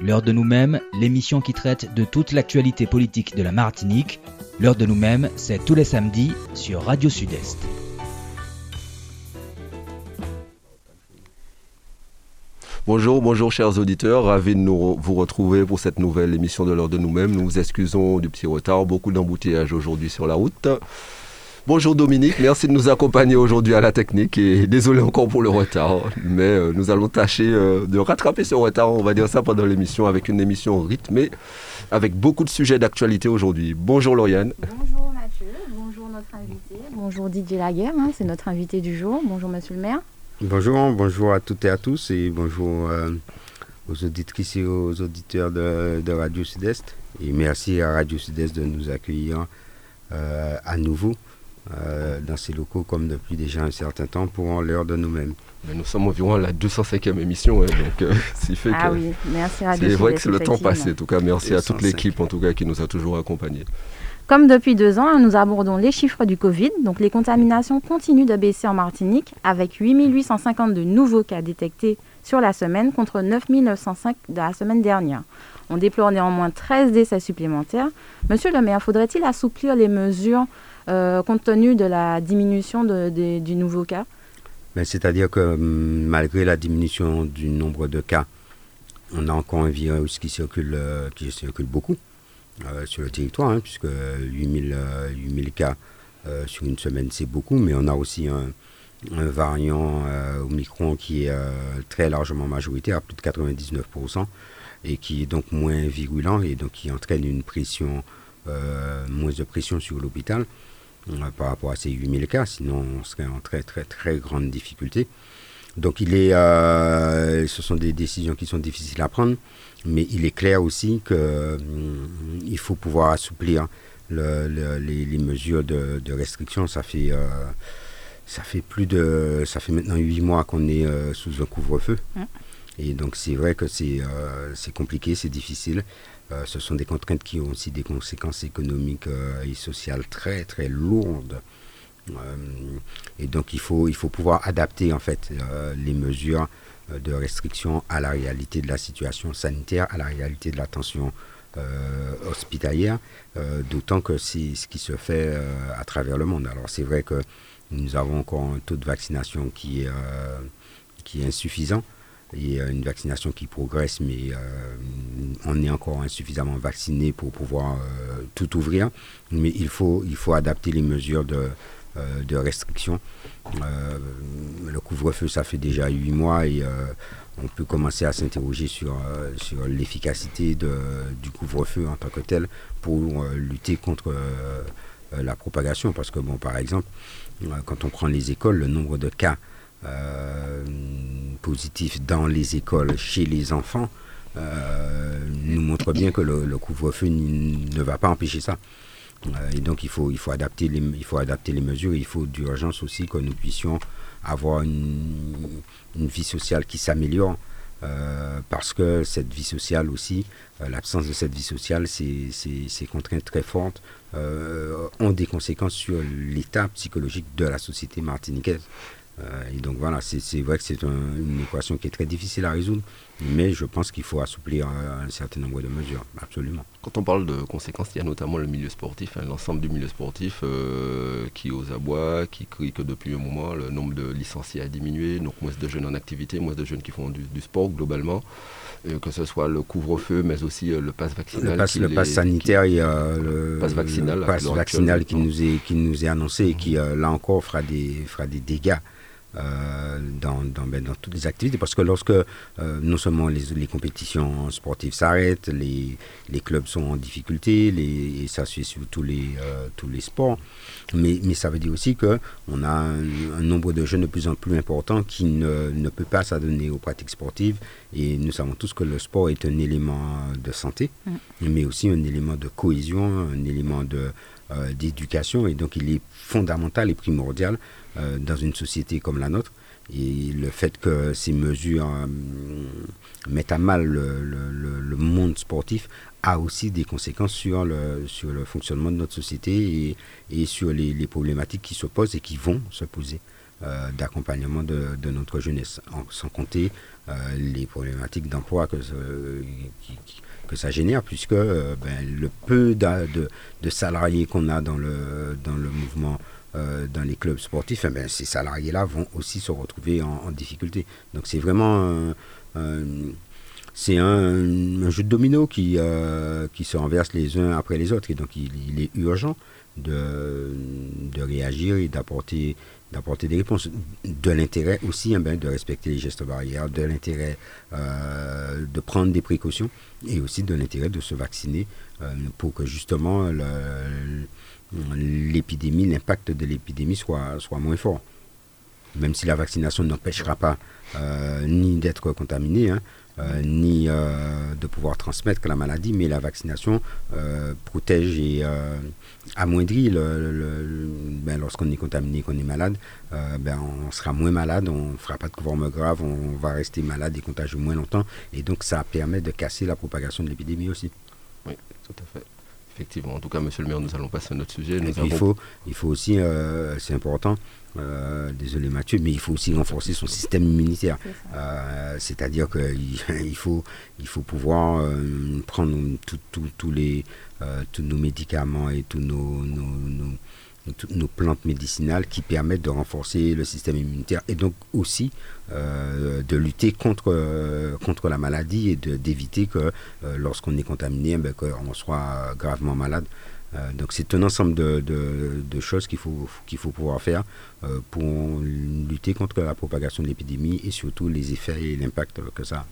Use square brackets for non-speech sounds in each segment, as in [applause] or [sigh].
L'heure de nous-mêmes, l'émission qui traite de toute l'actualité politique de la Martinique. L'heure de nous-mêmes, c'est tous les samedis sur Radio Sud-Est. Bonjour, bonjour chers auditeurs, ravi de nous vous retrouver pour cette nouvelle émission de l'heure de nous-mêmes. Nous vous excusons du petit retard, beaucoup d'embouteillages aujourd'hui sur la route. Bonjour Dominique, merci de nous accompagner aujourd'hui à la technique et désolé encore pour le retard, mais euh, nous allons tâcher euh, de rattraper ce retard, on va dire ça pendant l'émission, avec une émission rythmée, avec beaucoup de sujets d'actualité aujourd'hui. Bonjour Lauriane. Bonjour Mathieu, bonjour notre invité, bonjour Didier Laguerre, hein, c'est notre invité du jour. Bonjour Monsieur le maire. Bonjour, bonjour à toutes et à tous et bonjour euh, aux auditrices et aux auditeurs de, Radio Sud-Est. Et merci à Radio Sud-Est de nous accueillir à nouveau euh, dans ces locaux comme depuis déjà un certain temps pour l'heure de nous-mêmes. nous sommes environ à la 205e émission, hein, donc euh, [laughs] fait ah oui, merci à C'est vrai que c'est le temps passé, en tout cas. Merci à toute l'équipe, en tout cas, qui nous a toujours accompagnés. Comme depuis deux ans, nous abordons les chiffres du Covid. Donc, les contaminations continuent de baisser en Martinique, avec 8852 nouveaux cas détectés sur la semaine contre 9905 de la semaine dernière. On déplore néanmoins 13 décès supplémentaires. Monsieur le maire, faudrait-il assouplir les mesures compte tenu de la diminution du nouveau cas. Ben, C'est-à-dire que hum, malgré la diminution du nombre de cas, on a encore un virus qui circule, euh, beaucoup euh, sur le territoire, hein, puisque 8000, 8000 cas sur une semaine, c'est beaucoup, mais on a aussi un, variant Omicron qui est très largement majoritaire, à plus de 99%, et qui est donc moins virulent, et donc qui entraîne une pression, moins de pression sur l'hôpital par rapport à ces 8000 cas, sinon on serait en très très très grande difficulté. Donc il est, euh, ce sont des décisions qui sont difficiles à prendre, mais il est clair aussi qu'il hum, faut pouvoir assouplir les, mesures de, restriction. Ça fait, euh, ça fait plus de, ça fait maintenant 8 mois qu'on est euh, sous un couvre-feu. Mmh. Et donc c'est vrai que c'est compliqué, c'est difficile. Euh, ce sont des contraintes qui ont aussi des conséquences économiques euh, et sociales très très lourdes. Euh, et donc il faut, pouvoir adapter en fait les mesures de restriction à la réalité de la situation sanitaire, à la réalité de la tension hospitalière, d'autant que c'est ce qui se fait à travers le monde. Alors c'est vrai que nous avons encore un taux de vaccination qui qui est insuffisant et une vaccination qui progresse, mais euh, on est encore insuffisamment vacciné pour pouvoir euh, tout ouvrir. Mais il faut, il faut adapter les mesures de, euh, de restriction. le couvre-feu, ça fait déjà huit mois et on peut commencer à s'interroger sur, sur l'efficacité du couvre-feu en tant que tel pour lutter contre la propagation. Parce que, bon, par exemple, quand on prend les écoles, le nombre de cas euh, positif dans les écoles, chez les enfants, euh, nous montre bien que le, couvre-feu ne va pas empêcher ça. Euh, et donc il faut, il, faut adapter les, il faut adapter les mesures. Il faut d'urgence aussi que nous puissions avoir une, vie sociale qui s'améliore. parce que cette vie sociale aussi, l'absence de cette vie sociale, ces, contraintes très fortes ont des conséquences sur l'état psychologique de la société martiniquaise. Euh, et donc voilà, c'est vrai que c'est une équation qui est très difficile à résoudre, mais je pense qu'il faut assouplir un, certain nombre de mesures, absolument. Quand on parle de conséquences, il y a notamment le milieu sportif, hein, l'ensemble du milieu sportif euh, qui aux abois, qui crie que depuis un moment le nombre de licenciés a diminué, donc moins de jeunes en activité, moins de jeunes qui font du, sport globalement. Euh, que ce soit le couvre-feu, mais aussi le pass vaccinal. Le pass, sanitaire, a le, pass vaccinal, vaccinal qui, nous est, qui nous est annoncé et qui, là encore, fera des, fera des dégâts euh, dans, dans, ben, dans, toutes les activités. Parce que lorsque euh, non seulement les, les compétitions sportives s'arrêtent, les, les, clubs sont en difficulté, les, et ça suit sur tous les, euh, tous les sports, mais, mais, ça veut dire aussi qu'on a un, nombre de jeunes de plus en plus important qui ne, ne peut pas s'adonner aux pratiques sportives. Et nous savons tous que le sport est un élément de santé, mm. mais aussi un élément de cohésion, un élément de d'éducation et donc il est fondamental et primordial euh, dans une société comme la nôtre. Et le fait que ces mesures euh, mettent à mal le, monde sportif a aussi des conséquences sur le, sur le fonctionnement de notre société et, sur les, problématiques qui se posent et qui vont se poser d'accompagnement de, notre jeunesse, sans compter les problématiques d'emploi que, que ça génère, puisque ben, le peu de, de salariés qu'on a dans le, dans le mouvement dans les clubs sportifs, eh ben, ces salariés-là vont aussi se retrouver en, difficulté. Donc c'est vraiment c'est un, jeu de domino qui, euh, qui se renverse les uns après les autres. Et donc il, est urgent de, de réagir et d'apporter d'apporter des réponses. De l'intérêt aussi hein, ben, de respecter les gestes barrières, de l'intérêt euh, de prendre des précautions et aussi de l'intérêt de se vacciner euh, pour que justement l'épidémie, l'impact de l'épidémie soit, soit moins fort. Même si la vaccination n'empêchera pas ni d'être contaminé, hein, euh, ni euh, de pouvoir transmettre la maladie, mais la vaccination euh, protège et amoindrit le, ben, lorsqu'on est contaminé, qu'on est malade, ben, on sera moins malade, on ne fera pas de forme grave, on va rester malade et contagieux moins longtemps, et donc ça permet de casser la propagation de l'épidémie aussi. Oui, tout à fait. Effectivement. En tout cas, monsieur le maire, nous allons passer à notre sujet. il, faut, il faut aussi, c'est important, euh, désolé Mathieu, mais il faut aussi renforcer son système immunitaire. Euh, c'est-à-dire qu'il [laughs] il faut, il faut pouvoir euh, prendre tous les, tous nos médicaments et tous nos, nos, plantes médicinales qui permettent de renforcer le système immunitaire et donc aussi de lutter contre, contre la maladie et d'éviter que lorsqu'on est contaminé, ben, qu'on soit gravement malade. Euh, donc c'est un ensemble de, choses qu'il faut, qu'il faut pouvoir faire euh, pour lutter contre la propagation de l'épidémie et surtout les effets et l'impact que ça a.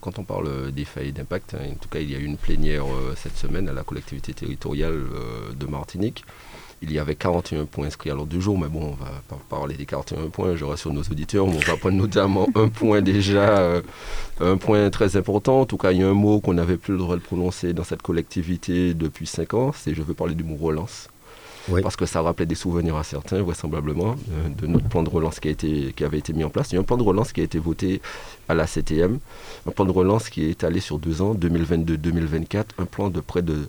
Quand on parle d'effets et d'impact, en tout cas il y a eu une plénière euh, cette semaine à la collectivité territoriale de Martinique il y avait 41 points inscrits à l'ordre du jour, mais bon, on va pas parler des 41 points, je rassure nos auditeurs, on va prendre notamment un point déjà, euh, un point très important. En tout cas, il y a un mot qu'on n'avait plus le droit de prononcer dans cette collectivité depuis 5 ans, c'est je veux parler du mot relance. Parce que ça rappelait des souvenirs à certains, vraisemblablement, euh, de notre plan de relance qui, a été, qui avait été mis en place. Il y a un plan de relance qui a été voté à la CTM, un plan de relance qui est allé sur deux ans, 2022-2024, un plan de près de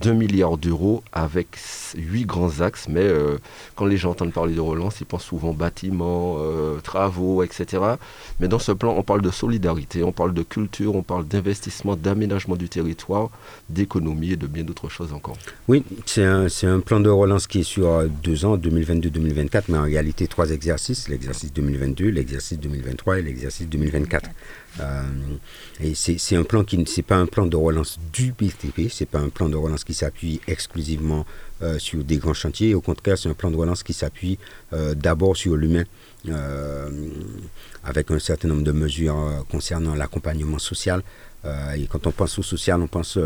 2 milliards d'euros avec 8 grands axes. Mais euh, quand les gens entendent parler de relance, ils pensent souvent bâtiments, euh, travaux, etc. Mais dans ce plan, on parle de solidarité, on parle de culture, on parle d'investissement, d'aménagement du territoire, d'économie et de bien d'autres choses encore. Oui, c'est un, un, plan de relance qui est sur euh, deux ans, 2022-2024, mais en réalité trois exercices, l'exercice 2022, l'exercice 2023 et l'exercice 2024. Euh, et c'est un plan qui c'est pas un plan de relance du BTP, c'est pas un plan de relance qui s'appuie exclusivement euh, sur des grands chantiers. Au contraire, c'est un plan de relance qui s'appuie euh, d'abord sur l'humain, avec un certain nombre de mesures concernant l'accompagnement social. et quand on pense au social, on pense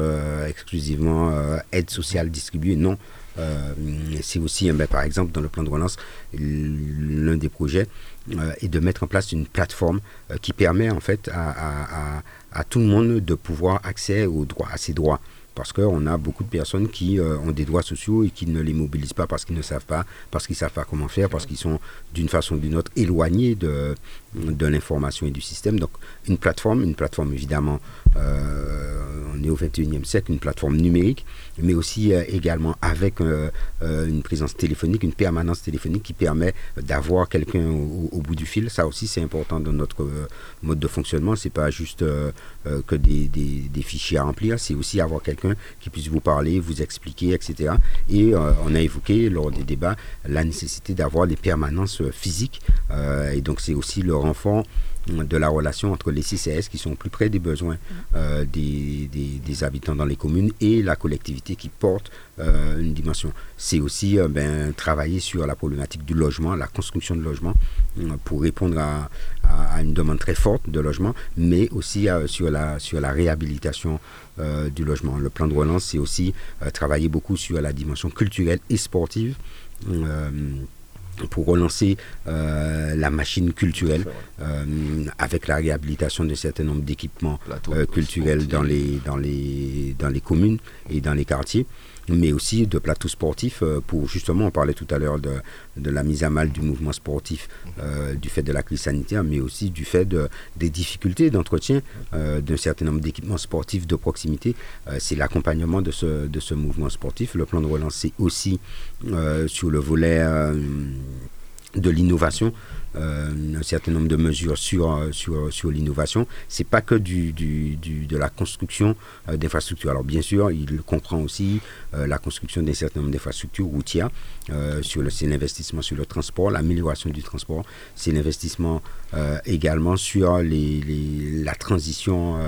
exclusivement aide sociale distribuée. Non, c'est aussi, ben, par exemple, dans le plan de relance, l'un des projets euh, et de mettre en place une plateforme euh, qui permet en fait à, tout le monde de pouvoir accéder aux droits, à ses droits parce qu'on a beaucoup de personnes qui euh, ont des droits sociaux et qui ne les mobilisent pas parce qu'ils ne savent pas, parce qu'ils savent pas comment faire, parce qu'ils sont d'une façon ou d'une autre éloignés de, de l'information et du système. Donc une plateforme, une plateforme évidemment, on est au 21e siècle, une plateforme numérique, mais aussi euh, également avec une présence téléphonique, une permanence téléphonique qui permet d'avoir quelqu'un au, bout du fil. Ça aussi c'est important dans notre mode de fonctionnement. C'est pas juste que des, des, fichiers à remplir, c'est aussi avoir quelqu'un qui puisse vous parler, vous expliquer, etc. Et euh, on a évoqué lors des débats la nécessité d'avoir des permanences euh, physiques. Euh, et donc c'est aussi le renfort de la relation entre les CCS qui sont plus près des besoins des, des, habitants dans les communes et la collectivité qui porte une dimension. C'est aussi ben, travailler sur la problématique du logement, la construction de logements pour répondre à, à, une demande très forte de logement, mais aussi sur, la, sur la réhabilitation euh, du logement. Le plan de relance, c'est aussi euh, travailler beaucoup sur la dimension culturelle et sportive euh, pour relancer la machine culturelle avec la réhabilitation d'un certain nombre d'équipements culturels dans les, dans, les, dans les communes et dans les quartiers mais aussi de plateaux sportifs euh, pour justement, on parlait tout à l'heure de, de, la mise à mal du mouvement sportif euh, du fait de la crise sanitaire, mais aussi du fait de, des difficultés d'entretien euh, d'un certain nombre d'équipements sportifs de proximité. c'est l'accompagnement de ce, de ce mouvement sportif. Le plan de relance, c'est aussi sur le volet de l'innovation un certain nombre de mesures sur, euh, sur, sur l'innovation. Ce n'est pas que du, du, de la construction euh, d'infrastructures. Alors bien sûr, il comprend aussi la construction d'un certain nombre d'infrastructures routières. c'est l'investissement sur le transport, l'amélioration du transport. C'est l'investissement également sur les, la transition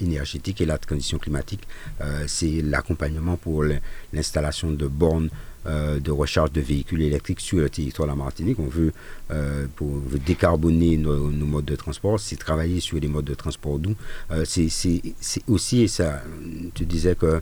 énergétique et la transition climatique. c'est l'accompagnement pour l'installation de bornes euh, de recharge de véhicules électriques sur le territoire de la Martinique. On veut, euh, pour, décarboner nos, modes de transport, c'est travailler sur les modes de transport doux. Euh, c'est aussi, ça, tu disais que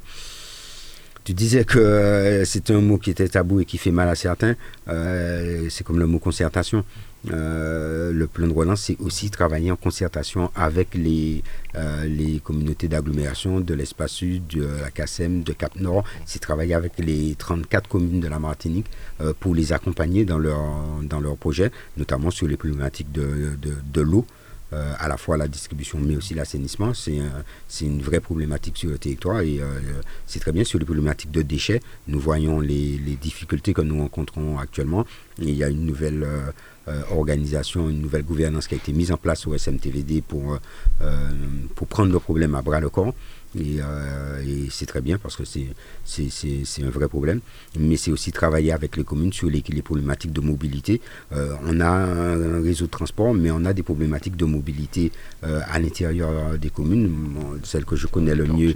tu disais que c'est un mot qui était tabou et qui fait mal à certains. c'est comme le mot concertation. Euh, le plan de relance, c'est aussi travailler en concertation avec les, euh, les communautés d'agglomération de l'espace sud, de la CASEM, de Cap Nord. C'est travailler avec les 34 communes de la Martinique euh, pour les accompagner dans leur, dans projet, notamment sur les problématiques de, de, de l'eau. À la fois la distribution mais aussi l'assainissement. C'est une vraie problématique sur le territoire et c'est très bien sur les problématiques de déchets. Nous voyons les, difficultés que nous rencontrons actuellement. il y a une nouvelle euh, organisation, une nouvelle gouvernance qui a été mise en place au SMTVD pour, euh, euh, pour prendre le problème à bras le corps. Et, c'est très bien parce que c'est, un vrai problème. Mais c'est aussi travailler avec les communes sur les, les problématiques de mobilité. on a un réseau de transport, mais on a des problématiques de mobilité à l'intérieur des communes. celle que je connais le mieux,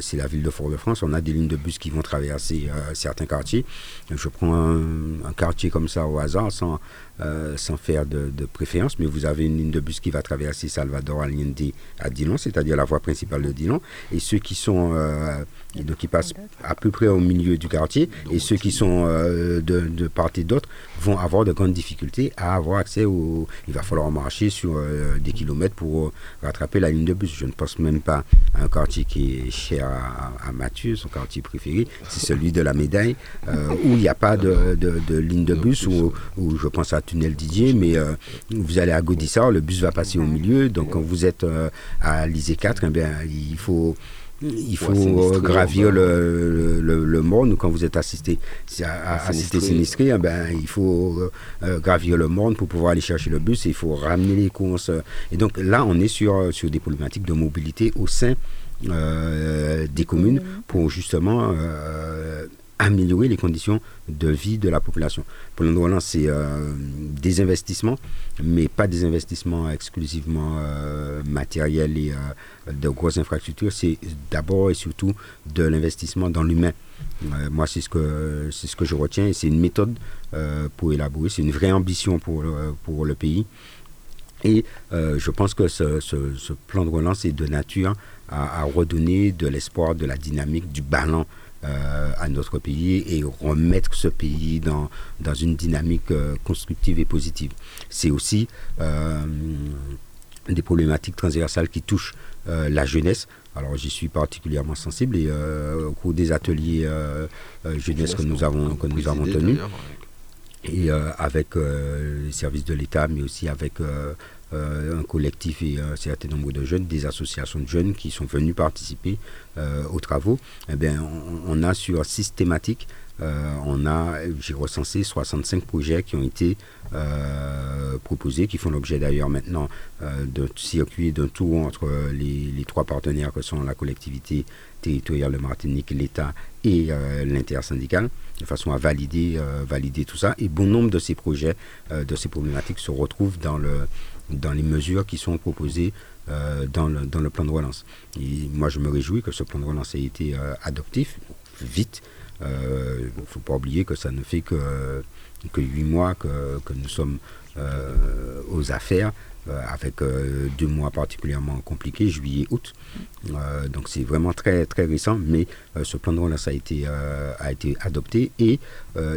c'est la ville de Fort-de-France. On a des lignes de bus qui vont traverser certains quartiers. Je prends un, un, quartier comme ça au hasard, sans, euh, sans faire de, préférence, mais vous avez une ligne de bus qui va traverser Salvador Allende à Dillon, c'est-à-dire la voie principale de Dillon, et ceux qui sont euh, donc qui passent à peu près au milieu du quartier, et ceux qui sont euh, de, part et d'autre vont avoir de grandes difficultés à avoir accès au. Il va falloir marcher sur des kilomètres pour rattraper la ligne de bus. Je ne pense même pas à un quartier qui est cher à, Mathieu, son quartier préféré, c'est celui de la Médaille, où il n'y a pas de, ligne de bus, où, où je pense à tunnel Didier, mais euh, vous allez à Godissart, le bus va passer au milieu. Donc quand vous êtes euh, à l'Isée 4, eh bien, il faut il faut gravir le, le, le, monde quand vous êtes assisté, assisté sinistré, eh ben, il faut euh, gravir le monde pour pouvoir aller chercher le bus et il faut ramener les courses. Et donc là, on est sur, sur des problématiques de mobilité au sein des communes pour justement améliorer les conditions de vie de la population. Pour le moment, c'est euh, des investissements, mais pas des investissements exclusivement euh, matériels et euh, de grosses infrastructures. C'est d'abord et surtout de l'investissement dans l'humain. moi, c'est ce que ce que je retiens et c'est une méthode pour élaborer. C'est une vraie ambition pour pour le pays. Et je pense que ce, ce, plan de relance est de nature à, à redonner de l'espoir, de la dynamique, du ballon euh, à notre pays et remettre ce pays dans, dans une dynamique euh, constructive et positive. C'est aussi euh, des problématiques transversales qui touchent la jeunesse. Alors j'y suis particulièrement sensible et au cours des ateliers jeunesse que nous avons, que nous avons tenus, et avec les services de l'État, mais aussi avec un collectif et un certain nombre de jeunes, des associations de jeunes qui sont venus participer euh, aux travaux, eh bien, on, a sur systématique, euh, on a, j'ai recensé 65 projets qui ont été proposés, qui font l'objet d'ailleurs maintenant d'un circuit, d'un tour entre les, les, trois partenaires que sont la collectivité territoriale de Martinique, l'État et l'intersyndicale, de façon à valider, valider tout ça. Et bon nombre de ces projets, de ces problématiques se retrouvent dans le dans les mesures qui sont proposées euh, dans, le, dans, le, plan de relance. Et moi, je me réjouis que ce plan de relance ait été euh, adoptif vite. Il euh, ne faut pas oublier que ça ne fait que, que 8 mois que, nous sommes aux affaires. avec deux mois particulièrement compliqués, juillet, août. donc c'est vraiment très très récent, mais ce plan de relance a été, a été adopté et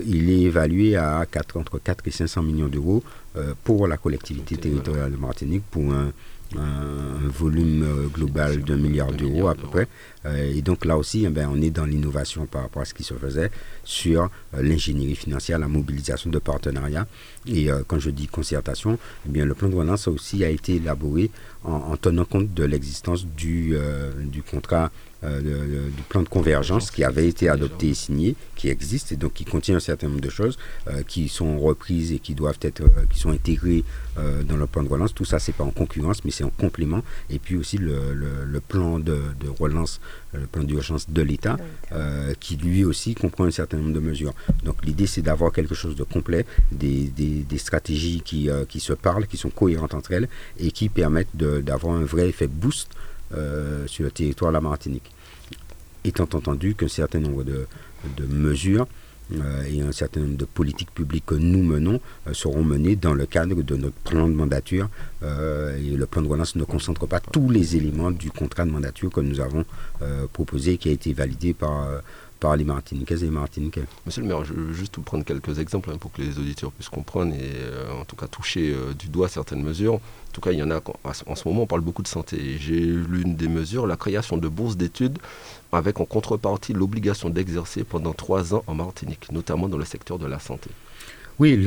il est évalué à 4, entre 4 et 500 millions d'euros euh, pour la collectivité territoriale de Martinique pour un, volume euh, global d'un milliard d'euros à peu près. Euh, et donc là aussi, eh ben, on est dans l'innovation par rapport à ce qui se faisait sur l'ingénierie financière, la mobilisation de partenariats. Et quand je dis concertation, eh bien, le plan de relance aussi a été élaboré en, tenant compte de l'existence du, du contrat du plan de convergence qui avait été adopté et signé, qui existe et donc qui contient un certain nombre de choses qui sont reprises et qui doivent être, qui sont intégrées dans le plan de relance. Tout ça, c'est pas en concurrence, mais c'est en complément. Et puis aussi le, plan de, relance, le plan d'urgence de l'État, qui lui aussi comprend un certain nombre de mesures. Donc l'idée, c'est d'avoir quelque chose de complet, des, stratégies qui, qui se parlent, qui sont cohérentes entre elles et qui permettent d'avoir un vrai effet boost euh, sur le territoire de la Martinique. Étant entendu qu'un certain nombre de, mesures euh, et un certain nombre de politiques publiques que nous menons euh, seront menées dans le cadre de notre plan de mandature. et le plan de relance ne concentre pas tous les éléments du contrat de mandature que nous avons proposé et qui a été validé par par les Martiniquaises et les Martiniquais. Monsieur le maire, je veux juste vous prendre quelques exemples hein, pour que les auditeurs puissent comprendre et euh, en tout cas toucher euh, du doigt certaines mesures. En tout cas, il y en a en ce moment, on parle beaucoup de santé. J'ai l'une des mesures, la création de bourses d'études avec en contrepartie l'obligation d'exercer pendant trois ans en Martinique, notamment dans le secteur de la santé. Oui,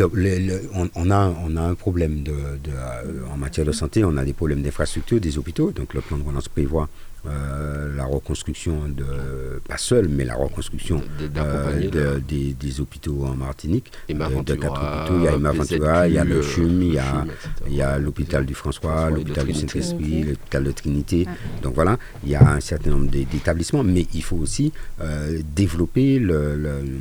on, a, on a un problème de, euh, en matière de santé, on a des problèmes d'infrastructure des hôpitaux. Donc le plan de relance prévoit euh, la reconstruction de, pas seul, mais la reconstruction euh, des, hôpitaux en Martinique, de, quatre hôpitaux. Il y a Emma Ventura, il y a le CHUM, il y a, il y a l'hôpital du François, l'hôpital du Saint-Esprit, l'hôpital de Trinité. Donc voilà, il y a un certain nombre d'établissements, mais il faut aussi développer le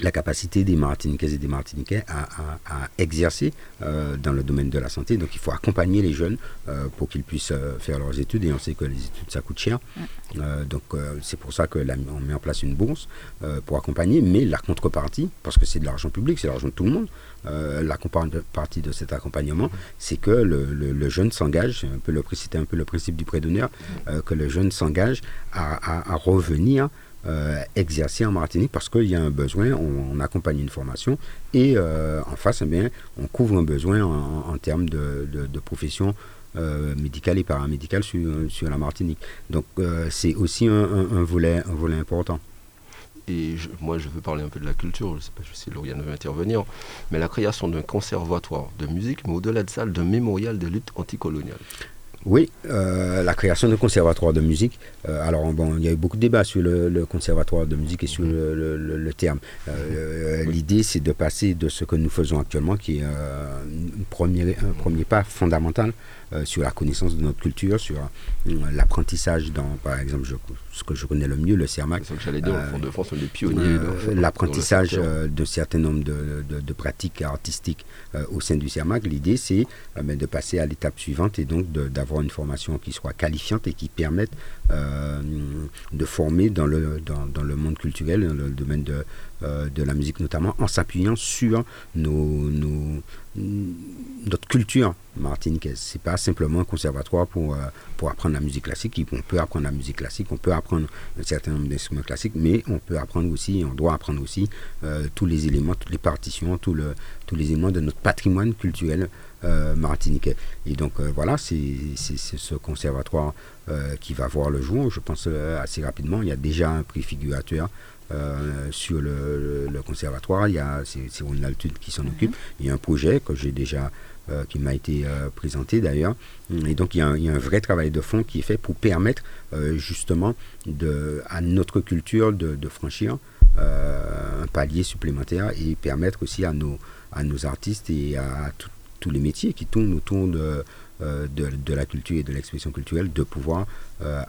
la capacité des Martiniquaises et des Martiniquais à, exercer euh, dans le domaine de la santé. Donc il faut accompagner les jeunes euh, pour qu'ils puissent euh, faire leurs études et on sait que les études ça coûte cher. donc c'est pour ça qu'on met en place une bourse pour accompagner, mais la contrepartie, parce que c'est de l'argent public, c'est l'argent de tout le monde, la contrepartie de cet accompagnement, c'est que le, jeune s'engage, c'était un peu le principe du prêt d'honneur, que le jeune s'engage à, revenir euh, exercer en Martinique parce qu'il y a un besoin, on, accompagne une formation et euh, en face, eh bien, on couvre un besoin en, termes de, profession euh, médicale et paramédicale sur, la Martinique. Donc c'est aussi un, volet, un volet important. Et moi, je veux parler un peu de la culture, je ne sais pas si Lauriane veut intervenir, mais la création d'un conservatoire de musique, mais au-delà de ça, d'un mémorial de lutte anticoloniale. Oui, euh, la création d'un conservatoire de musique. Euh, alors, bon, il y a eu beaucoup de débats sur le, conservatoire de musique et sur le, terme. Euh, l'idée, c'est de passer de ce que nous faisons actuellement, qui est un premier, un premier pas fondamental sur la connaissance de notre culture, sur euh, l'apprentissage dans, par exemple, ce que je connais le mieux, le CERMAC. C'est que j'allais dire, au fond de France, on est pionniers. L'apprentissage de certain nombre de, de, pratiques artistiques euh, au sein du CERMAC. L'idée, c'est de passer à l'étape suivante et donc d'avoir une formation qui soit qualifiante et qui permette de former dans le, dans, dans, le monde culturel, dans le domaine de, de la musique notamment, en s'appuyant sur notre culture martiniquaise. C'est pas simplement un conservatoire pour, euh, pour apprendre la musique classique. On peut apprendre la musique classique, on peut apprendre un certain nombre d'instruments classiques, mais on peut apprendre aussi, on doit apprendre aussi euh, tous les éléments, toutes les partitions, tous les éléments de notre patrimoine culturel euh, martiniquais. Et donc voilà, c'est ce conservatoire qui va voir le jour, je pense assez rapidement. Il y a déjà un préfigurateur euh, sur le, conservatoire. Il y a c'est altitude qui s'en mhm. occupe. Il y a un projet que j'ai déjà euh, qui m'a été euh, présenté d'ailleurs. Et donc il y, a un, vrai travail de fond qui est fait pour permettre justement de, à notre culture de, franchir un palier supplémentaire et permettre aussi à nos, à nos artistes et à tous les métiers qui tournent autour de, de, de la culture et de l'expression culturelle de pouvoir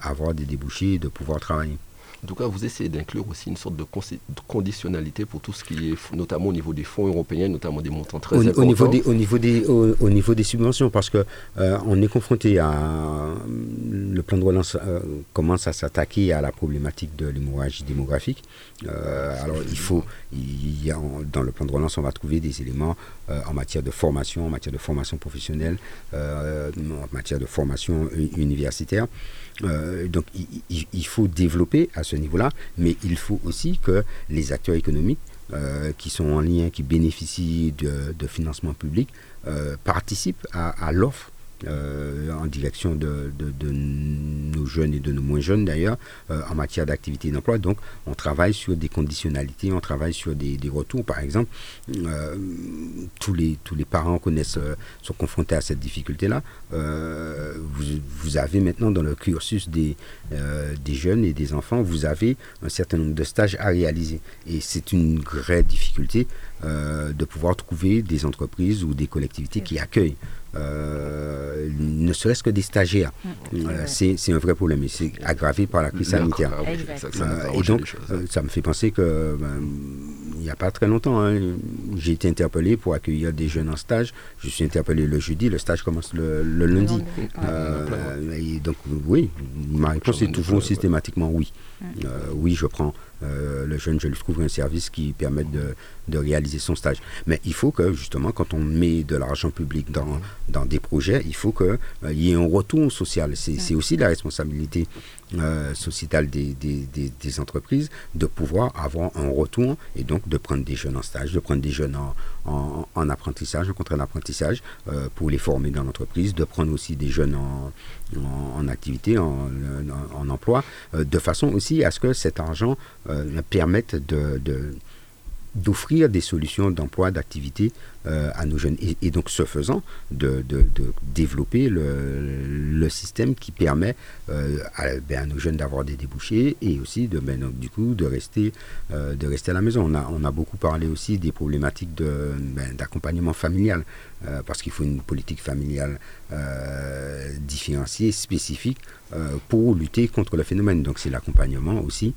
avoir des débouchés, de pouvoir travailler. En tout cas, vous essayez d'inclure aussi une sorte de, conditionnalité pour tout ce qui est, notamment au niveau des fonds européens, notamment des montants très au, importants. Au niveau des, au niveau des, au, niveau des subventions, parce que euh, on est confronté à le plan de relance euh, commence à s'attaquer à la problématique de l'hémorragie démographique. Euh, alors il faut, il y a, dans le plan de relance, on va trouver des éléments en matière de formation, en matière de formation professionnelle, en matière de formation universitaire. Euh, donc il, faut développer à ce niveau-là, mais il faut aussi que les acteurs économiques euh, qui sont en lien, qui bénéficient de, financement public, euh, participent à, l'offre en direction de, nos nos jeunes et de nos moins jeunes d'ailleurs en matière d'activité et d'emploi. Donc on travaille sur des conditionnalités, on travaille sur des, retours. Par exemple, tous, les, tous les parents connaissent, sont confrontés à cette difficulté-là. Vous, vous, avez maintenant dans le cursus des, des jeunes et des enfants, vous avez un certain nombre de stages à réaliser. Et c'est une vraie difficulté euh, de pouvoir trouver des entreprises ou des collectivités qui accueillent euh, ne serait-ce que des stagiaires. Mm. Euh, c'est un vrai problème et c'est aggravé par la crise sanitaire. et donc, ça me fait penser que ben, il n'y a pas très longtemps, hein, j'ai été interpellé pour accueillir des jeunes en stage. Je suis interpellé le jeudi, le stage commence le, lundi. et donc, oui, ma réponse est toujours systématiquement oui. Mm. oui, je prends euh, le jeune, je lui trouve un service qui permet de, de, réaliser son stage. Mais il faut que, justement, quand on met de l'argent public dans, dans des projets, il faut qu'il euh, y ait un retour social. C'est aussi la responsabilité euh, sociétale des, des, des, entreprises de pouvoir avoir un retour et donc de prendre des jeunes en stage, de prendre des jeunes en, en, en apprentissage, en contrat d'apprentissage pour les former dans l'entreprise, de prendre aussi des jeunes en, en, activité, en, emploi, de façon aussi à ce que cet argent euh, permettent de, d'offrir des solutions d'emploi, d'activité euh, à nos jeunes. Et, donc, ce faisant, de, développer le, système qui permet euh, ben, à, nos jeunes d'avoir des débouchés et aussi de, ben, du coup, de rester, de rester à la maison. On a, beaucoup parlé aussi des problématiques ben, d'accompagnement familial, parce qu'il faut une politique familiale différenciée, spécifique, pour lutter contre le phénomène. Donc, c'est l'accompagnement aussi.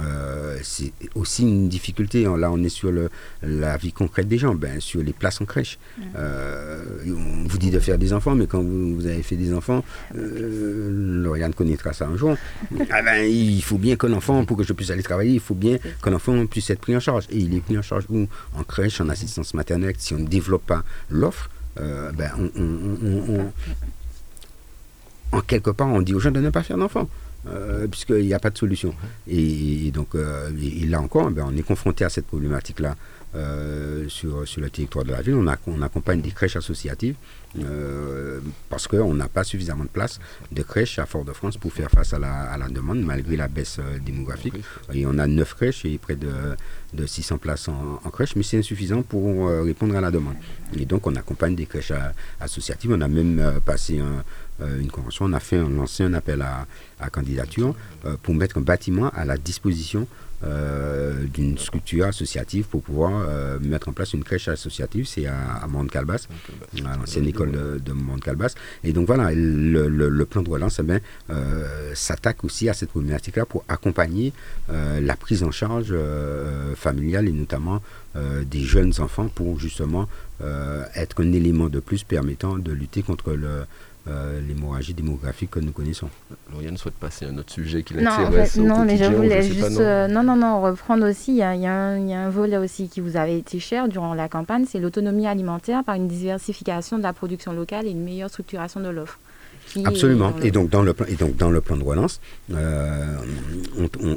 Euh, c'est aussi une difficulté. Là, on est sur le, la vie concrète des gens, ben, sur les places en crèche. Euh, on vous dit de faire des enfants, mais quand vous, avez fait des enfants, euh, Lauriane connaîtra ça un jour. [laughs] Ah ben, il faut bien qu'un enfant, pour que je puisse aller travailler, il faut bien qu'un enfant puisse être pris en charge. Et il est pris en charge où? En crèche, en assistance maternelle. Si on ne développe pas l'offre, ben, en quelque part, on dit aux gens de ne pas faire d'enfants. Euh, puisqu'il n'y a pas de solution. Et, donc, euh, là encore, ben, on est confronté à cette problématique-là euh, sur, sur le territoire de la ville. On, on accompagne des crèches associatives parce qu'on n'a pas suffisamment de place de crèches à Fort-de-France pour faire face à la, demande, malgré la baisse démographique. Et on a neuf crèches et près de, de 600 places en, crèche, mais c'est insuffisant pour répondre à la demande. Et donc, on accompagne des crèches associatives. On a même passé un euh, une convention, on a fait lancé un appel à, candidature euh, pour mettre un bâtiment à la disposition euh, d'une structure associative pour pouvoir mettre en place une crèche associative. C'est à, à Mont-Calbas, à l'ancienne école de, de Mont-Calbas. Et donc voilà, le, plan de relance eh s'attaque aussi à cette problématique-là pour accompagner la prise en charge familiale et notamment des jeunes enfants pour justement être un élément de plus permettant de lutter contre le, euh, l'hémorragie démographique que nous connaissons. Lauriane souhaite passer à un autre sujet qui l'intéresse. Non, non mais je voulais juste. non. Euh, non. non, reprendre aussi. Il y, a un volet aussi qui vous avait été cher durant la campagne c'est l'autonomie alimentaire par une diversification de la production locale et une meilleure structuration de l'offre. Absolument. Et donc, dans le plan, et donc dans le plan de relance, euh,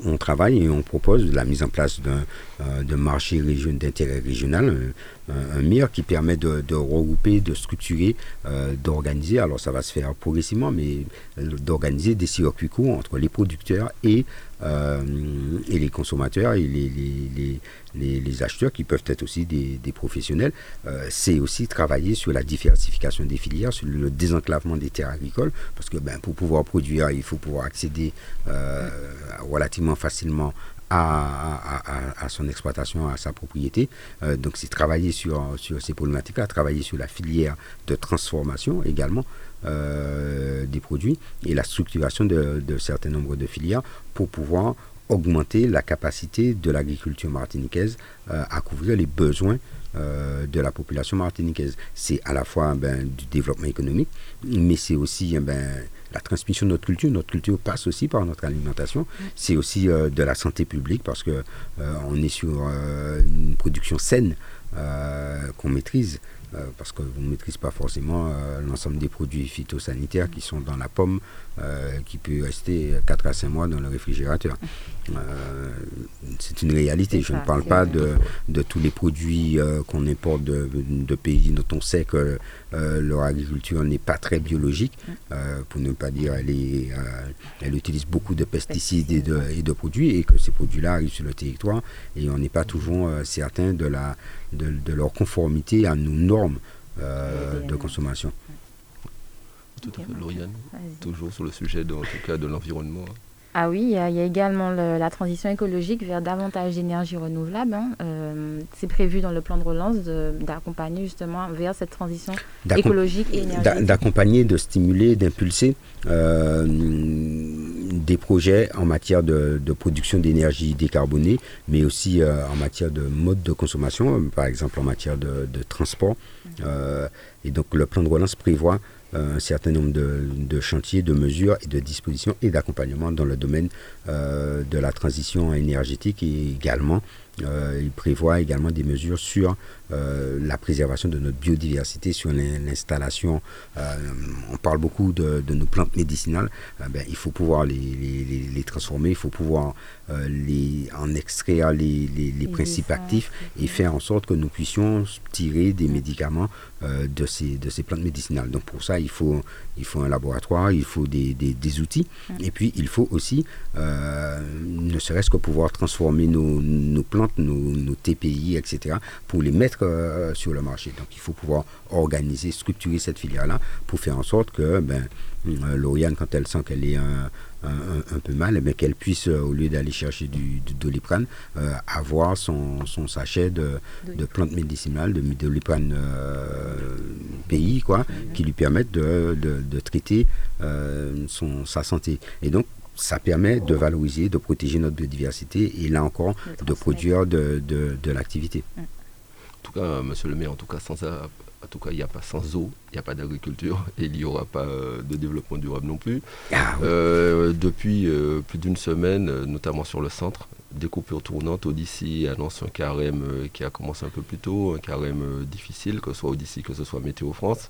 on, travaille et on propose la mise en place d'un euh, marché d'intérêt régional, un, un, qui permet de, regrouper, de structurer, euh, d'organiser. Alors ça va se faire progressivement, mais d'organiser des circuits courts entre les producteurs et et les consommateurs et les, les, les, les, acheteurs qui peuvent être aussi des, professionnels, euh, c'est aussi travailler sur la diversification des filières, sur le désenclavement des terres agricoles, parce que ben, pour pouvoir produire, il faut pouvoir accéder euh, relativement facilement à, son exploitation, à sa propriété. Euh, donc c'est travailler sur, ces problématiques-là, travailler sur la filière de transformation également des produits et la structuration de, de certains nombres de filières pour pouvoir augmenter la capacité de l'agriculture martiniquaise euh, à couvrir les besoins euh, de la population martiniquaise. C'est à la fois ben, du développement économique, mais c'est aussi ben, la transmission de notre culture. Notre culture passe aussi par notre alimentation. C'est aussi euh, de la santé publique parce que on est sur une production saine qu'on maîtrise euh, parce que vous ne maîtrisez pas forcément euh, l'ensemble des produits phytosanitaires qui sont dans la pomme, euh, qui peut rester 4 à 5 mois dans le réfrigérateur. c'est une réalité. Je ne parle pas de, tous les produits qu'on importe de, pays dont on sait que leur agriculture n'est pas très biologique, pour ne pas dire elle, elle utilise beaucoup de pesticides et de, et de produits, et que ces produits-là arrivent sur le territoire, et on n'est pas toujours certain de la de, leur conformité à nos normes euh, de consommation. Tout à fait, Lauriane, toujours sur le sujet de, en tout cas de l'environnement. Ah oui, il y, a, également la transition écologique vers davantage d'énergie renouvelable. Hein. Euh, c'est prévu dans le plan de relance d'accompagner justement vers cette transition écologique et énergétique. D'accompagner, de stimuler, d'impulser euh, des projets en matière de, production d'énergie décarbonée, mais aussi euh, en matière de mode de consommation, par exemple en matière de, transport. Mmh. et donc le plan de relance prévoit un certain nombre de, chantiers, de mesures et de dispositions et d'accompagnement dans le domaine euh, de la transition énergétique et également euh, il prévoit également des mesures sur euh, la préservation de notre biodiversité, sur l'installation. Euh, on parle beaucoup de, nos plantes médicinales. Ben, il faut pouvoir les, transformer, il faut pouvoir les, en extraire les, principes actifs et faire en sorte que nous puissions tirer des médicaments de, ces, de ces plantes médicinales. Donc pour ça, il faut, il faut un laboratoire, il faut des, outils et puis il faut aussi, ne serait-ce que pouvoir transformer nos, nos plantes nos, TPI, etc., pour les mettre euh, sur le marché. Donc il faut pouvoir organiser, structurer cette filière-là pour faire en sorte que ben, euh, Lauriane, quand elle sent qu'elle est un, un, peu mal, eh qu'elle puisse, euh, au lieu d'aller chercher du, doliprane, avoir son, son sachet de, de, plantes médicinales, de doliprane pays, quoi, qui lui permettent de, de, traiter son, sa santé. Et donc, ça permet de valoriser, de protéger notre biodiversité et là encore de produire de, de, l'activité. Mm. En tout cas, monsieur le maire, en tout cas, sans, en tout cas, il n'y a pas sans eau, il n'y a pas d'agriculture [laughs] et il n'y aura pas euh, de développement durable non plus. Ah euh, depuis euh, plus d'une semaine, notamment sur le centre, des coupures tournantes, Odyssey annonce un carême qui a commencé un peu plus tôt, un carême difficile, que ce soit Odyssey, que ce soit Météo France.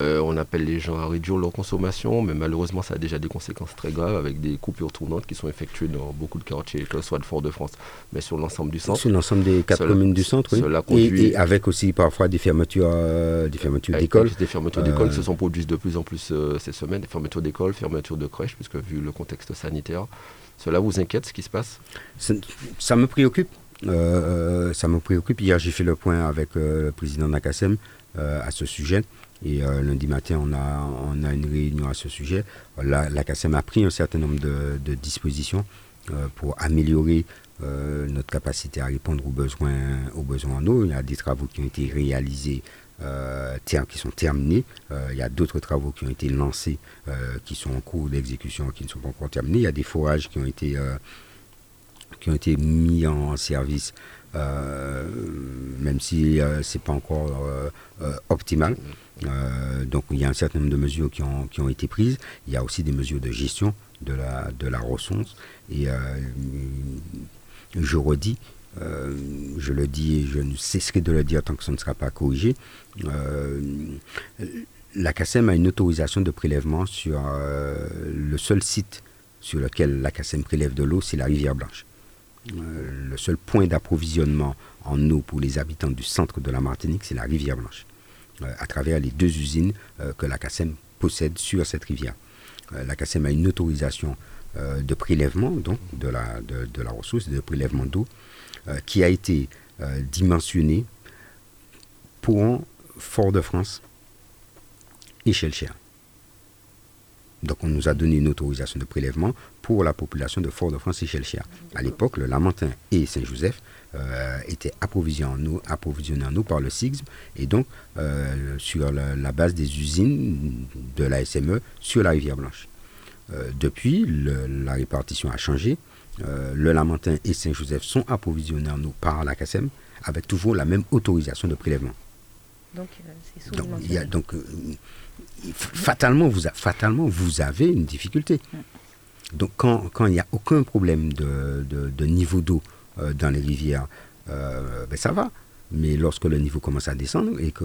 Euh, on appelle les gens à réduire leur consommation, mais malheureusement, ça a déjà des conséquences très graves avec des coupures tournantes qui sont effectuées dans beaucoup de quartiers, que ce soit de Fort-de-France, mais sur l'ensemble du centre. Sur l'ensemble des quatre communes du centre, oui. et, avec aussi parfois des fermetures, euh, des fermetures d'écoles. Des fermetures d'écoles euh, se sont produites de plus en plus ces semaines, des fermetures d'écoles, fermetures de crèches, puisque vu le contexte sanitaire, cela vous inquiète ce qui se passe? Ça, me préoccupe. ça me préoccupe. Hier, j'ai fait le point avec le président Nakassem à ce sujet. Et euh, lundi matin, on a, on a une réunion à ce sujet. La, la CACEM a pris un certain nombre de, dispositions euh, pour améliorer euh, notre capacité à répondre aux besoins, aux besoins en eau. Il y a des travaux qui ont été réalisés, qui sont terminés. il y a d'autres travaux qui ont été lancés, qui sont en cours d'exécution, qui ne sont pas encore terminés. Il y a des forages qui ont été, qui ont été mis en service. même si ce n'est pas encore optimal. Euh, donc il y a un certain nombre de mesures qui ont, été prises. Il y a aussi des mesures de gestion de la, ressource. Et euh, je redis, euh, je le dis et je ne cesserai de le dire tant que ça ne sera pas corrigé. la CACEM a une autorisation de prélèvement sur le seul site sur lequel la CACEM prélève de l'eau, c'est la rivière Blanche. le seul point d'approvisionnement en eau pour les habitants du centre de la Martinique, c'est la rivière Blanche. Euh, à travers les deux usines euh, que la CACEM possède sur cette rivière. Euh, la CACEM a une autorisation de prélèvement donc, de, la, de, la ressource, de prélèvement d'eau, qui a été dimensionnée pour Fort-de-France et Chelcher. Donc on nous a donné une autorisation de prélèvement pour la population de Fort-de-France et Chelcher. À l'époque, le Lamentin et Saint-Joseph euh, était approvisionné en, eau, approvisionné en eau par le SIGSM et donc euh, sur la, base des usines de la SME sur la rivière Blanche. Euh, depuis, la répartition a changé. le Lamentin et Saint-Joseph sont approvisionnés en eau par la CASEM avec toujours la même autorisation de prélèvement. Donc, c'est donc, il y a, donc fatalement, vous fatalement, vous avez une difficulté. Donc, quand, quand il n'y a aucun problème de, de niveau d'eau euh, dans les rivières, euh, ben ça va. Mais lorsque le niveau commence à descendre et que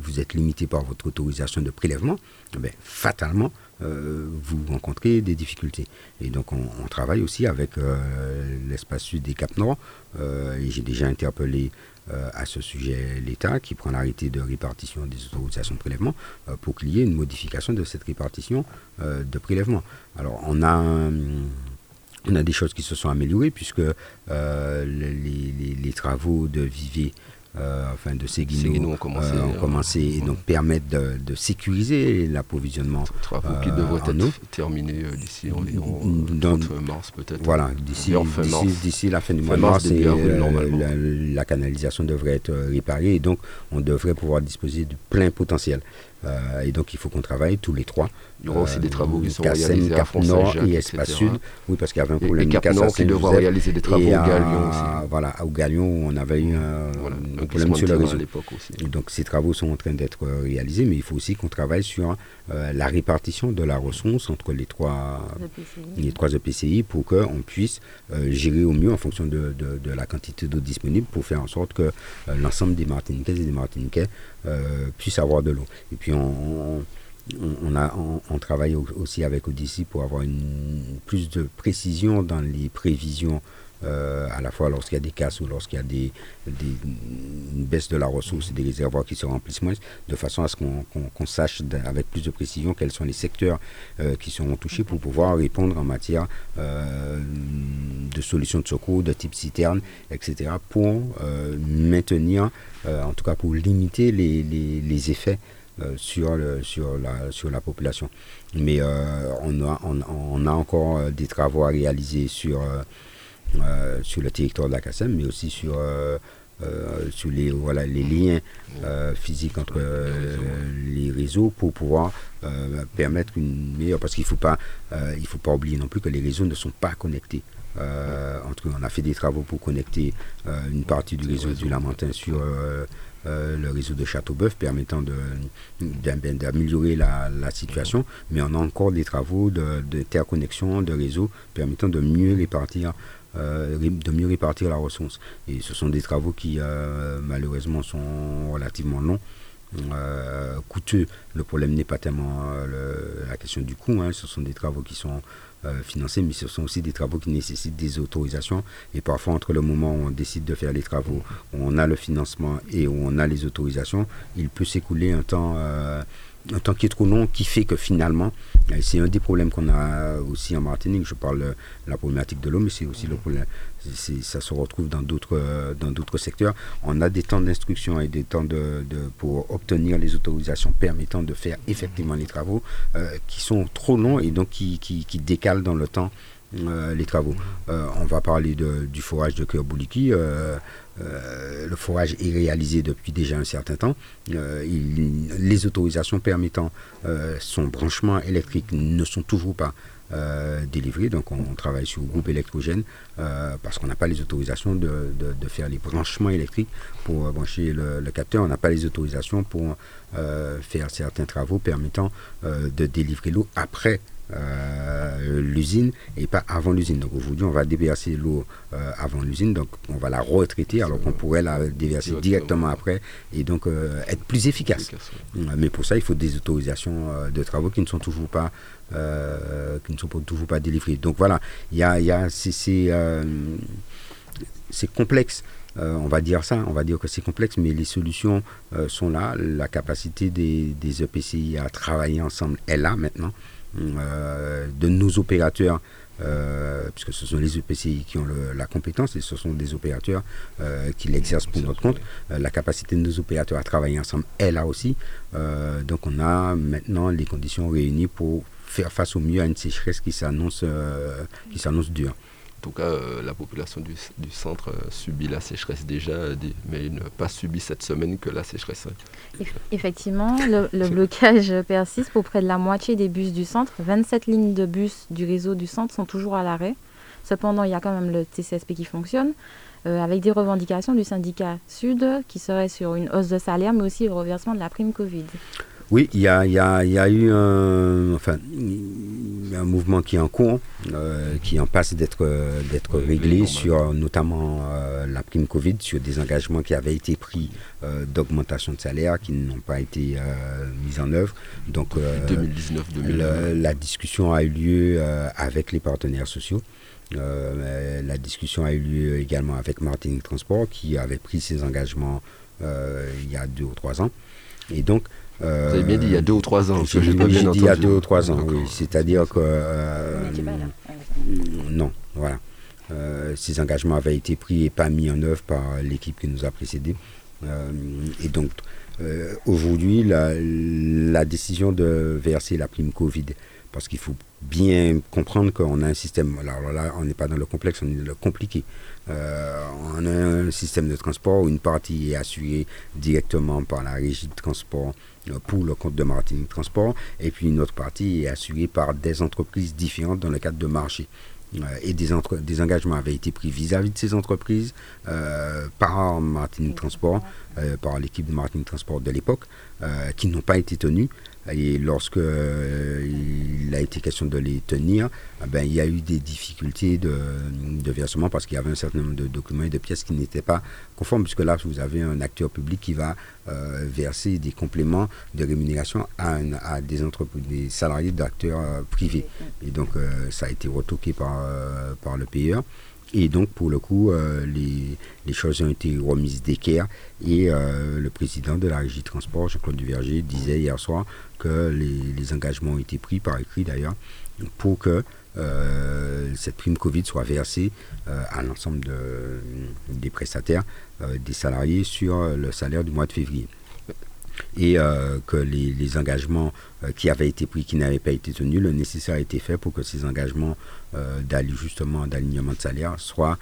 vous êtes limité par votre autorisation de prélèvement, eh fatalement, euh, vous rencontrez des difficultés. Et donc on, travaille aussi avec l'espace sud des Cap Nord. J'ai déjà interpellé à ce sujet l'État qui prend l'arrêté de répartition des autorisations de prélèvement pour qu'il y ait une modification de cette répartition de prélèvement. Alors on a... on a des choses qui se sont améliorées puisque les, travaux de Vivier euh, enfin de ces ont commencé, euh, ont commencé et donc permettre de, sécuriser l'approvisionnement. Travaux qui devraient euh, être terminés d'ici environ mars peut-être. Voilà, d'ici la fin du mois de mars, la, canalisation devrait être réparée et donc on devrait pouvoir disposer de plein potentiel. et donc il faut qu'on travaille tous les trois il y aura aussi des travaux qui sont réalisés Cap à Nord et Espace Sud. Oui, parce qu'il y avait un problème. Et, Cap Nord qui devra réaliser des travaux au Galion aussi. Voilà, au Galion, on avait eu un, problème sur le réseau. Aussi. donc ces travaux sont en train d'être euh, réalisés, mais il faut aussi qu'on travaille sur euh, la répartition de la ressource entre les trois, EPCI. les trois EPCI pour qu'on puisse euh, gérer au mieux en fonction de, de, la quantité d'eau disponible pour faire en sorte que l'ensemble des Martiniquais et des Martiniquais puissent avoir de l'eau. Et puis on on, a, on, travaille aussi avec Odyssey pour avoir une, plus de précision dans les prévisions, euh, à la fois lorsqu'il y a des casses ou lorsqu'il y a des, une baisse de la ressource et des réservoirs qui se remplissent moins, de façon à ce qu'on sache avec plus de précision quels sont les secteurs euh, qui seront touchés pour pouvoir répondre en matière euh, de solutions de secours de type citerne, etc., pour maintenir, en tout cas pour limiter les, effets sur, le, sur, la, sur la population. Mais euh, on, a, on, a encore euh, des travaux à réaliser sur, sur le territoire de la mais aussi sur, sur les, voilà, les liens physiques entre les réseaux pour pouvoir permettre une meilleure... Parce qu'il ne faut, pas, faut pas oublier non plus que les réseaux ne sont pas connectés. entre, on a fait des travaux pour connecter une partie du réseau du Lamentin sur euh, le réseau de Châteauboeuf permettant d'améliorer la, la, situation, mais on a encore des travaux d'interconnexion de, de, réseaux permettant de mieux répartir euh, de mieux répartir la ressource. Et ce sont des travaux qui euh, malheureusement sont relativement longs. coûteux. Le problème n'est pas tellement la question du coût, hein. ce sont des travaux qui sont euh, financés, mais ce sont aussi des travaux qui nécessitent des autorisations. Et parfois, entre le moment où on décide de faire les travaux, où on a le financement et où on a les autorisations, il peut s'écouler un temps euh, un temps qui est trop long, qui fait que finalement, euh, c'est un des problèmes qu'on a aussi en Martinique. Je parle de la problématique de l'eau, mais c'est aussi le problème, ça se retrouve dans d'autres euh, dans d'autres secteurs. On a des temps d'instruction et des temps de, pour obtenir les autorisations permettant de faire effectivement les travaux euh, qui sont trop longs et donc qui, qui, qui décalent dans le temps les travaux. on va parler du forage de Cœur Bouliki. Euh, le forage est réalisé depuis déjà un certain temps. Euh, les autorisations permettant euh, son branchement électrique ne sont toujours pas délivrées. Donc on, travaille sur le groupe électrogène parce qu'on n'a pas les autorisations de, faire les branchements électriques pour brancher le capteur. On n'a pas les autorisations pour faire certains travaux permettant de délivrer l'eau après euh, l'usine et pas avant l'usine. Donc aujourd'hui, on va déverser l'eau euh, avant l'usine, donc on va la retraiter alors qu'on pourrait la déverser directement après et donc euh, être plus efficace. Mais pour ça, il faut des autorisations de travaux qui ne sont toujours pas qui ne sont toujours pas délivrées. Donc voilà, il y a, y a c'est complexe. on va dire ça, on va dire que c'est complexe, mais les solutions sont là. La capacité des, des EPCI à travailler ensemble est là maintenant. Euh, de nos opérateurs, euh, puisque ce sont les EPCI qui ont la compétence et ce sont des opérateurs euh, qui l'exercent pour notre compte. la capacité de nos opérateurs à travailler ensemble est là aussi. donc on a maintenant les conditions réunies pour faire face au mieux à une sécheresse qui s'annonce qui s'annonce dure. En tout cas, euh, la population du, centre euh, subit la sécheresse déjà, euh, mais n'a pas subi cette semaine que la sécheresse. Effectivement, le, blocage persiste pour près de la moitié des bus du centre. 27 lignes de bus du réseau du centre sont toujours à l'arrêt. Cependant, il y a quand même le TCSP qui fonctionne, avec des revendications du syndicat Sud qui serait sur une hausse de salaire, mais aussi le reversement de la prime Covid. Oui, il y a, y, a, y a, eu un, enfin, un mouvement qui est en cours, euh, qui en passe d'être d'être réglé sur notamment euh, la prime Covid, sur des engagements qui avaient été pris euh, d'augmentation de salaire qui n'ont pas été mis en œuvre. Donc 2019 2020 la discussion a eu lieu avec les partenaires sociaux. la discussion a eu lieu également avec Martinique Transport qui avait pris ses engagements il y a deux ou trois ans. Et donc, vous avez bien dit il y a deux ou trois ans. J'ai bien dit il y a deux ou trois ans, oui. C'est-à-dire que... Euh, non, voilà. Euh, ces engagements avaient été pris et pas mis en œuvre par l'équipe qui nous a précédés. Euh, et donc, aujourd'hui, la, la, décision de verser la prime Covid, parce qu'il faut bien comprendre qu'on a un système, alors là, on n'est pas dans le complexe, on est dans le compliqué. on a un système de transport où une partie est assurée directement par la régie de transport pour le compte de Martinique Transport, et puis une autre partie est assurée par des entreprises différentes dans le cadre de marché. Euh, et des, engagements avaient été pris vis-à-vis de ces entreprises euh, par Martinique Transport, euh, par l'équipe de Martinique Transport de l'époque, qui n'ont pas été tenus. Et lorsque il a été question de les tenir, eh ben, il y a eu des difficultés de, versement parce qu'il y avait un certain nombre de documents et de pièces qui n'étaient pas conformes, puisque là, vous avez un acteur public qui va verser des compléments de rémunération à, des, des salariés d'acteurs privés. Et donc, ça a été retoqué par, par le payeur. Et donc, pour le coup, euh, les, choses ont été remises d'équerre. Et euh, le président de la régie transport, Jean-Claude Duverger, disait hier soir que les, engagements ont été pris par écrit d'ailleurs pour que euh, cette prime Covid soit versée à l'ensemble de, des prestataires, des salariés sur le salaire du mois de février et euh, que les, engagements euh, qui avaient été pris, qui n'avaient pas été tenus, le nécessaire a été fait pour que ces engagements euh, justement d'alignement de salaire soient,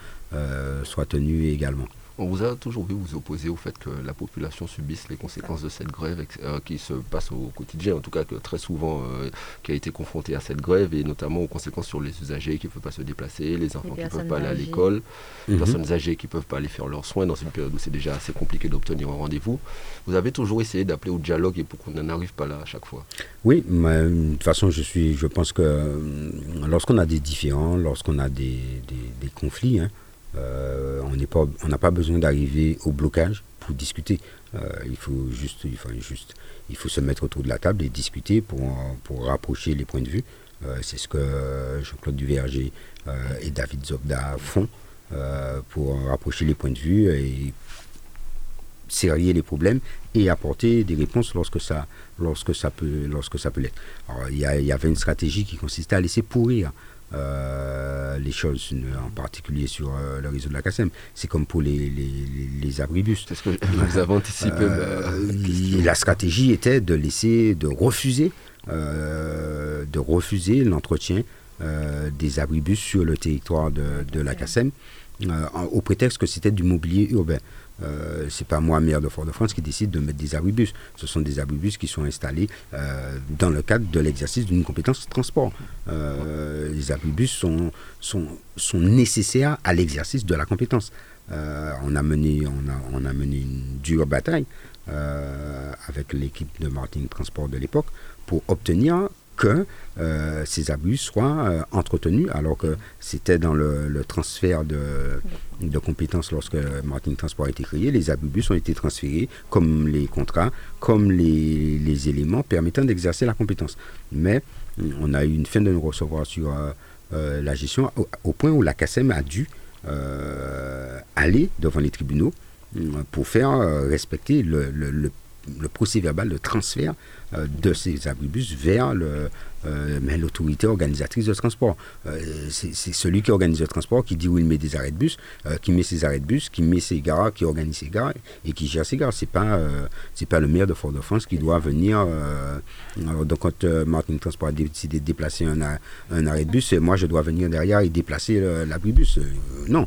soient tenus également. On vous a toujours vu vous opposer au fait que la population subisse les conséquences de cette grève euh, qui se passe au quotidien, en tout cas que très souvent euh, qui a été confrontée à cette grève et notamment aux conséquences sur les usagers qui ne peuvent pas se déplacer, les enfants qui ne peuvent pas aller à l'école, les mhm. personnes âgées qui ne peuvent pas aller faire leurs soins dans une période où c'est déjà assez compliqué d'obtenir un rendez-vous. Vous avez toujours essayé d'appeler au dialogue et pour qu'on n'en arrive pas là à chaque fois. Oui, mais, de toute façon, je, suis, je pense que euh, lorsqu'on a des différends, lorsqu'on a des, des, conflits, hein, euh, on n'a pas besoin d'arriver au blocage pour discuter. Euh, il faut juste, faut juste, il faut se mettre autour de la table et discuter pour, pour rapprocher les points de vue. Euh, c'est ce que Jean-Claude Duverger et David Zobda font pour rapprocher les points de vue et serrer les problèmes et apporter des réponses lorsque ça, lorsque ça peut, lorsque ça peut l'être. Il y, avait une stratégie qui consistait à laisser pourrir euh, les choses, en particulier sur euh, le réseau de la CASEM. C'est comme pour les, les, les abribus. Que vous avez anticipé. Euh, la stratégie était de laisser, de refuser, de refuser l'entretien des abribus sur le territoire de, de la CASEM au prétexte que c'était du mobilier urbain. Euh, c'est pas moi, maire de Fort-de-France, qui décide de mettre des abribus. Ce sont des abribus qui sont installés euh, dans le cadre de l'exercice d'une compétence transport. Euh, les abribus sont, sont, sont nécessaires à l'exercice de la compétence. on, a mené, on, a, on a mené une dure bataille avec l'équipe de Martin Transport de l'époque pour obtenir que euh, ces abus soient euh, entretenus, alors que c'était dans le, transfert de, compétences lorsque Martin Transport a été créé, les abus ont été transférés comme les contrats, comme les, éléments permettant d'exercer la compétence. Mais on a eu une fin de nous recevoir sur euh, la gestion au, point où la CASEM a dû aller devant les tribunaux pour faire respecter le, procès verbal de transfert euh, de ces abribus vers euh, l'autorité organisatrice de transport. Euh, c'est celui qui organise le transport qui dit où il met des arrêts de bus, qui met ses arrêts de bus, qui met ses gares, qui organise ses gares et qui gère ses gares. C'est pas pas le maire de Fort-de-France qui doit venir. donc quand Martin Transport a décidé de déplacer un, un, arrêt de bus, moi je dois venir derrière et déplacer l'abribus. non.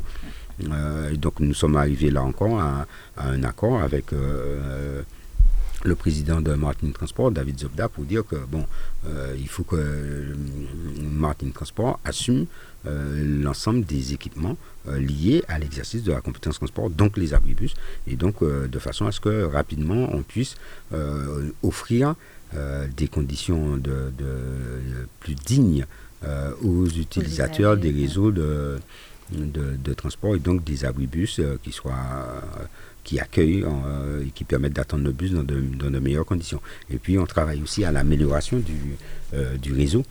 donc nous sommes arrivés là encore à un accord avec le président de Martin Transport, David Zobda, pour dire que bon, euh, il faut que euh, Martin Transport assume euh, l'ensemble des équipements liés à l'exercice de la compétence transport, donc les abribus, et donc de façon à ce que rapidement on puisse offrir des conditions de, plus dignes aux utilisateurs des réseaux de, de, transport et donc des abribus qui soient qui accueillent et qui permettent d'attendre le bus dans de, meilleures conditions. Et puis on travaille aussi à l'amélioration du, du réseau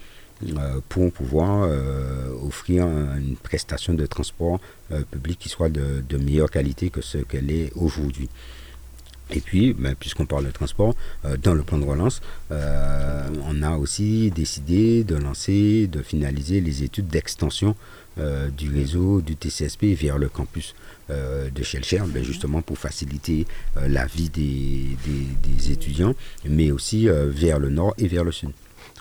euh, pour pouvoir euh, offrir une prestation de transport euh, public qui soit de, meilleure qualité que ce qu'elle est aujourd'hui. Et puis, ben, puisqu'on parle de transport, dans le plan de relance, on a aussi décidé de lancer, de finaliser les études d'extension du réseau du TCSP vers le campus de Shelcher, ben, justement pour faciliter la vie des, étudiants, mais aussi vers le nord et vers le sud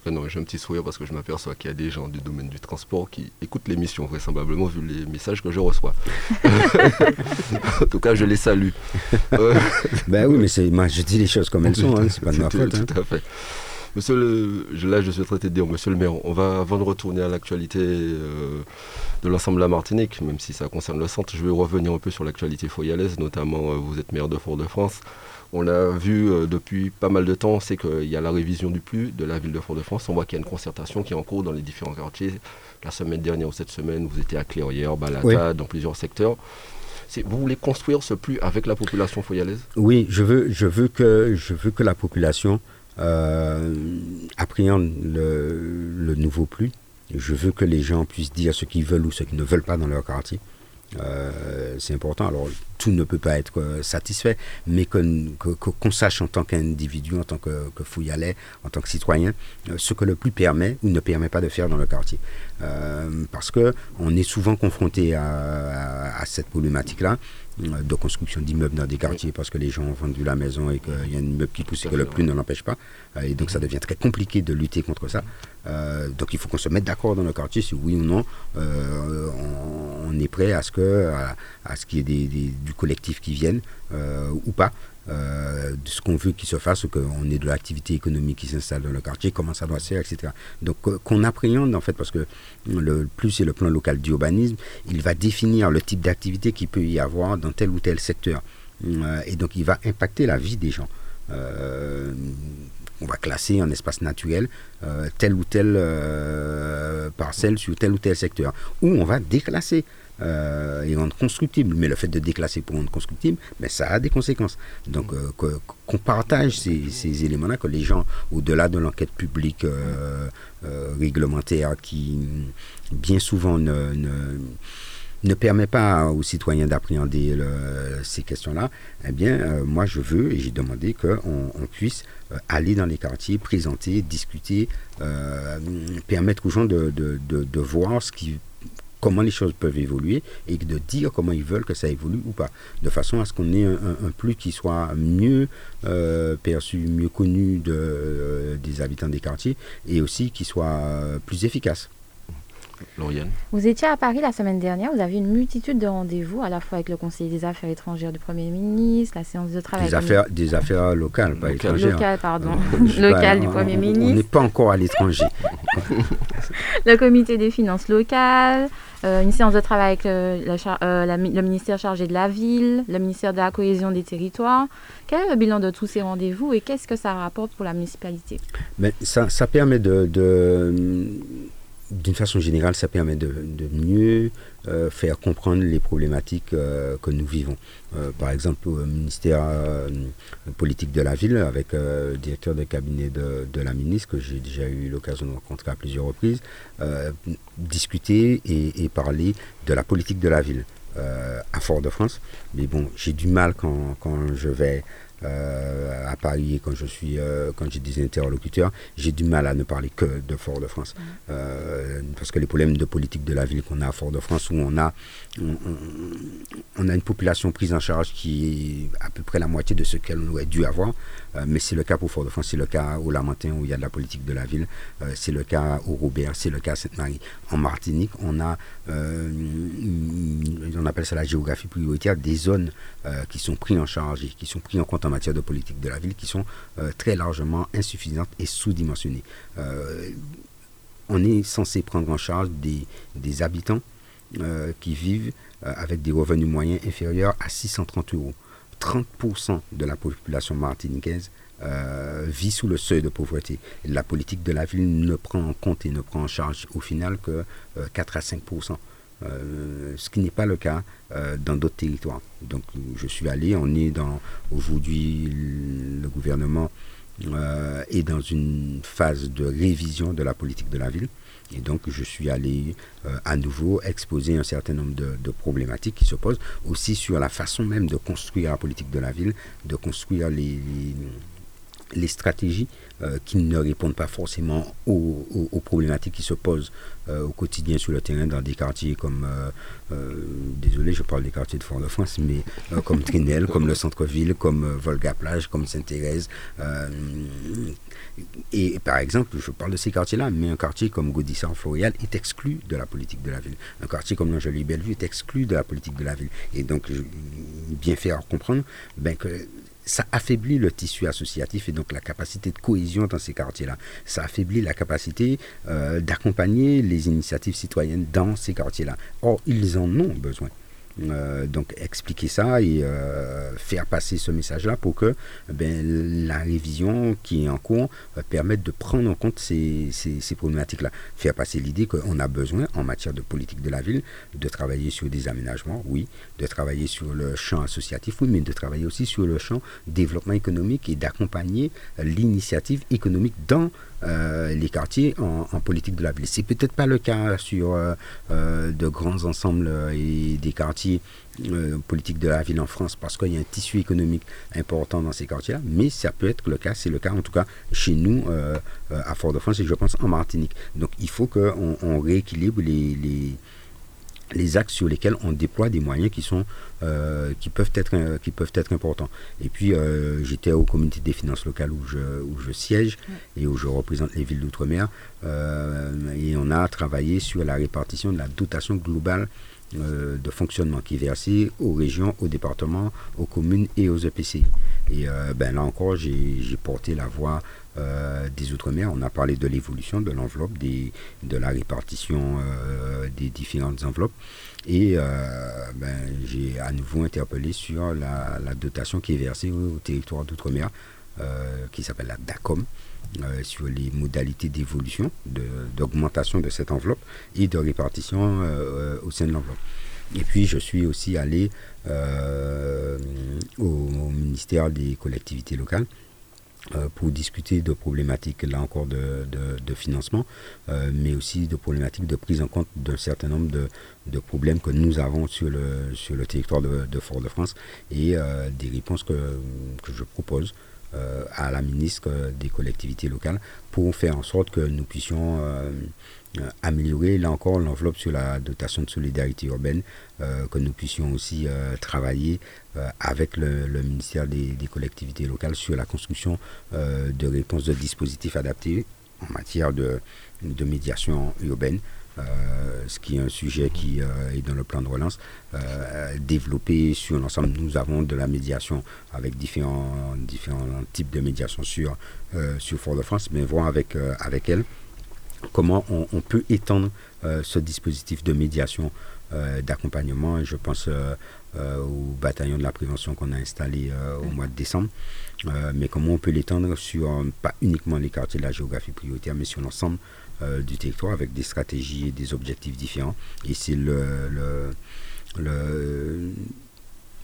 non, j'ai un petit sourire parce que je m'aperçois qu'il y a des gens du domaine du transport qui écoutent l'émission, vraisemblablement, vu les messages que je reçois. [laughs] en tout cas, je les salue. [laughs] ben oui, mais moi, je dis les choses comme elles sont, hein, c'est pas de ma faute. Tout hein. à fait. Monsieur le, là, je suis traité de dire, monsieur le maire, on va, avant de retourner à l'actualité euh, de l'ensemble de la Martinique, même si ça concerne le centre, je vais revenir un peu sur l'actualité foyalaise, notamment, euh, vous êtes maire de Fort-de-France. On l'a vu euh, depuis pas mal de temps, c'est qu'il y a la révision du plus de la ville de Fort-de-France. On voit qu'il y a une concertation qui est en cours dans les différents quartiers. La semaine dernière ou cette semaine, vous étiez à Clérière, Balata, dans plusieurs secteurs. Vous voulez construire ce plus avec la population foyalaise? Oui, je veux, je veux, que, je veux que la population euh, appréhende le, le nouveau plus. Je veux que les gens puissent dire ce qu'ils veulent ou ce qu'ils ne veulent pas dans leur quartier. Euh, c'est important. Alors, tout ne peut pas être euh, satisfait, mais qu'on que, sache en tant qu'individu, en tant que, que, fouillalais, en tant que citoyen, euh, ce que le plus permet ou ne permet pas de faire dans le quartier. parce que on est souvent confronté à, à cette problématique-là de construction d'immeubles dans des quartiers parce que les gens ont vendu la maison et qu'il y a un immeuble qui pousse et que le plus ne l'empêche pas. Euh, et donc ça devient très compliqué de lutter contre ça. Euh, donc il faut qu'on se mette d'accord dans le quartier si oui ou non euh, on, est prêt à ce que à, ce qu'il y ait du collectif qui vienne ou pas. Euh, ce qu'on veut qu'il se fasse, qu'on ait de l'activité économique qui s'installe dans le quartier, comment ça doit se faire, etc. Donc qu'on appréhende en fait, parce que le plus c'est le plan local d'urbanisme, il va définir le type d'activité qu'il peut y avoir dans tel ou tel secteur. Euh, et donc il va impacter la vie des gens. Euh, on va classer en espace naturel telle ou telle parcelle sur tel ou tel secteur. Ou on va déclasser euh, et rendre constructible. Mais le fait de déclasser pour rendre constructible, mais ça a des conséquences. Donc euh, qu'on partage ces, éléments-là, que les gens, au-delà de l'enquête publique euh, réglementaire qui bien souvent ne, ne, permet pas aux citoyens d'appréhender ces questions-là, eh bien, moi, je veux et j'ai demandé qu'on on puisse aller dans les quartiers, présenter, discuter, permettre aux gens de, de, de voir ce qui comment les choses peuvent évoluer et de dire comment ils veulent que ça évolue ou pas, de façon à ce qu'on ait un, plus qui soit mieux euh, perçu, mieux connu euh, des habitants des quartiers et aussi qui soit euh, plus efficace. Vous étiez à Paris la semaine dernière, vous avez une multitude de rendez-vous, à la fois avec le Conseil des affaires étrangères du Premier ministre, la séance de travail. Des, affaires, des affaires locales, pas étrangères. Locales, pardon. [laughs] locales du Premier ministre. On n'est pas encore à l'étranger. [laughs] [laughs] le comité des finances locales, euh, une séance de travail avec euh, euh, le ministère chargé de la ville, le ministère de la cohésion des territoires. Quel est le bilan de tous ces rendez-vous et qu'est-ce que ça rapporte pour la municipalité? Mais ça, ça permet de, de d'une façon générale, ça permet de, mieux euh, faire comprendre les problématiques euh, que nous vivons. Euh, par exemple, au ministère politique de la ville, avec le directeur de cabinet de, la ministre, que j'ai déjà eu l'occasion de rencontrer à plusieurs reprises, discuter et, parler de la politique de la ville à Fort-de-France. Mais bon, j'ai du mal quand, quand je vais euh, à Paris et quand je suis euh, quand j'ai des interlocuteurs, j'ai du mal à ne parler que de Fort-de-France. Mm. Euh, parce que les problèmes de politique de la ville qu'on a à Fort-de-France, où on a, on, a une population prise en charge qui est à peu près la moitié de ce qu'elle aurait dû avoir, mais c'est le cas pour Fort-de-France, c'est le cas au Lamentin où il y a de la politique de la ville, c'est le cas au Robert, c'est le cas à Sainte-Marie. En Martinique, on a, on appelle ça la géographie prioritaire, des zones qui sont prises en charge et qui sont prises en compte en matière de politique de la ville qui sont euh, très largement insuffisantes et sous-dimensionnées. Euh, on est censé prendre en charge des, des habitants euh, qui vivent avec des revenus moyens inférieurs à 630 euros. 30% de la population martiniquaise vit sous le seuil de pauvreté. La politique de la ville ne prend en compte et ne prend en charge au final que 4 à 5 ce qui n'est pas le cas dans d'autres territoires. Donc je suis allé, on est dans aujourd'hui le gouvernement est dans une phase de révision de la politique de la ville. Et donc, je suis allé euh, à nouveau exposer un certain nombre de, problématiques qui se posent, aussi sur la façon même de construire la politique de la ville, de construire les stratégies euh, qui ne répondent pas forcément aux, problématiques qui se posent euh, au quotidien sur le terrain dans des quartiers comme, euh, désolé, je parle des quartiers de Fort-de-France, mais comme Trinel, comme le centre-ville, comme Volga-Plage, comme Sainte-Thérèse. et par exemple, je parle de ces quartiers-là, mais un quartier comme Gaudissart-Floréal est exclu de la politique de la ville. Un quartier comme l'Angely-Bellevue est exclu de la politique de la ville. Et donc, bien faire comprendre ben, que ça affaiblit le tissu associatif et donc la capacité de cohésion dans ces quartiers-là. Ça affaiblit la capacité euh, d'accompagner les initiatives citoyennes dans ces quartiers-là. Or, ils en ont besoin. Euh, donc expliquer ça et euh, faire passer ce message-là pour que ben, la révision qui est en cours euh, permette de prendre en compte ces, ces, problématiques-là. Faire passer l'idée qu'on a besoin, en matière de politique de la ville, de travailler sur des aménagements, oui, de travailler sur le champ associatif, oui, mais de travailler aussi sur le champ développement économique et d'accompagner l'initiative économique dans euh, les quartiers en, politique de la ville. C'est peut-être pas le cas sur euh, euh, de grands ensembles et des quartiers politiques de la ville en France parce qu'il y a un tissu économique important dans ces quartiers-là, mais ça peut être le cas, c'est le cas en tout cas chez nous à Fort-de-France et je pense en Martinique. Donc il faut qu'on on rééquilibre les les axes sur lesquels on déploie des moyens qui sont euh, qui peuvent être euh, qui peuvent être importants et puis euh, j'étais au comité des finances locales où je, où je siège et où je représente les villes d'outre-mer et on a travaillé sur la répartition de la dotation globale de fonctionnement qui est versée aux régions, aux départements, aux communes et aux EPCI. Et ben là encore, j'ai porté la voix euh, des Outre-mer. On a parlé de l'évolution de l'enveloppe, de la répartition euh, des différentes enveloppes. Et euh, ben, j'ai à nouveau interpellé sur la, dotation qui est versée au, territoire d'Outre-mer, qui s'appelle la DACOM. sur les modalités d'évolution, d'augmentation de, cette enveloppe et de répartition au sein de l'enveloppe. Et puis je suis aussi allé au, ministère des collectivités locales pour discuter de problématiques, là encore, de, de, financement, euh, mais aussi de problématiques de prise en compte d'un certain nombre de, de, problèmes que nous avons sur le, sur le territoire de, Fort-de-France et euh, des réponses que, que je propose à la ministre des collectivités locales pour faire en sorte que nous puissions euh, améliorer, là encore, l'enveloppe sur la dotation de solidarité urbaine, euh, que nous puissions aussi euh, travailler avec le, ministère des, collectivités locales sur la construction de réponses de dispositifs adaptés en matière de, de médiation urbaine. ce qui est un sujet qui est dans le plan de relance, développé sur l'ensemble. Nous avons de la médiation avec différents, différents types de médiation sur, sur Fort-de-France, mais voir avec, avec elle comment on, peut étendre euh, ce dispositif de médiation, euh, d'accompagnement. Je pense euh, au bataillon de la prévention qu'on a installé au mois de décembre. mais comment on peut l'étendre sur pas uniquement les quartiers de la géographie prioritaire, mais sur l'ensemble du territoire avec des stratégies et des objectifs différents. Et c'est le, le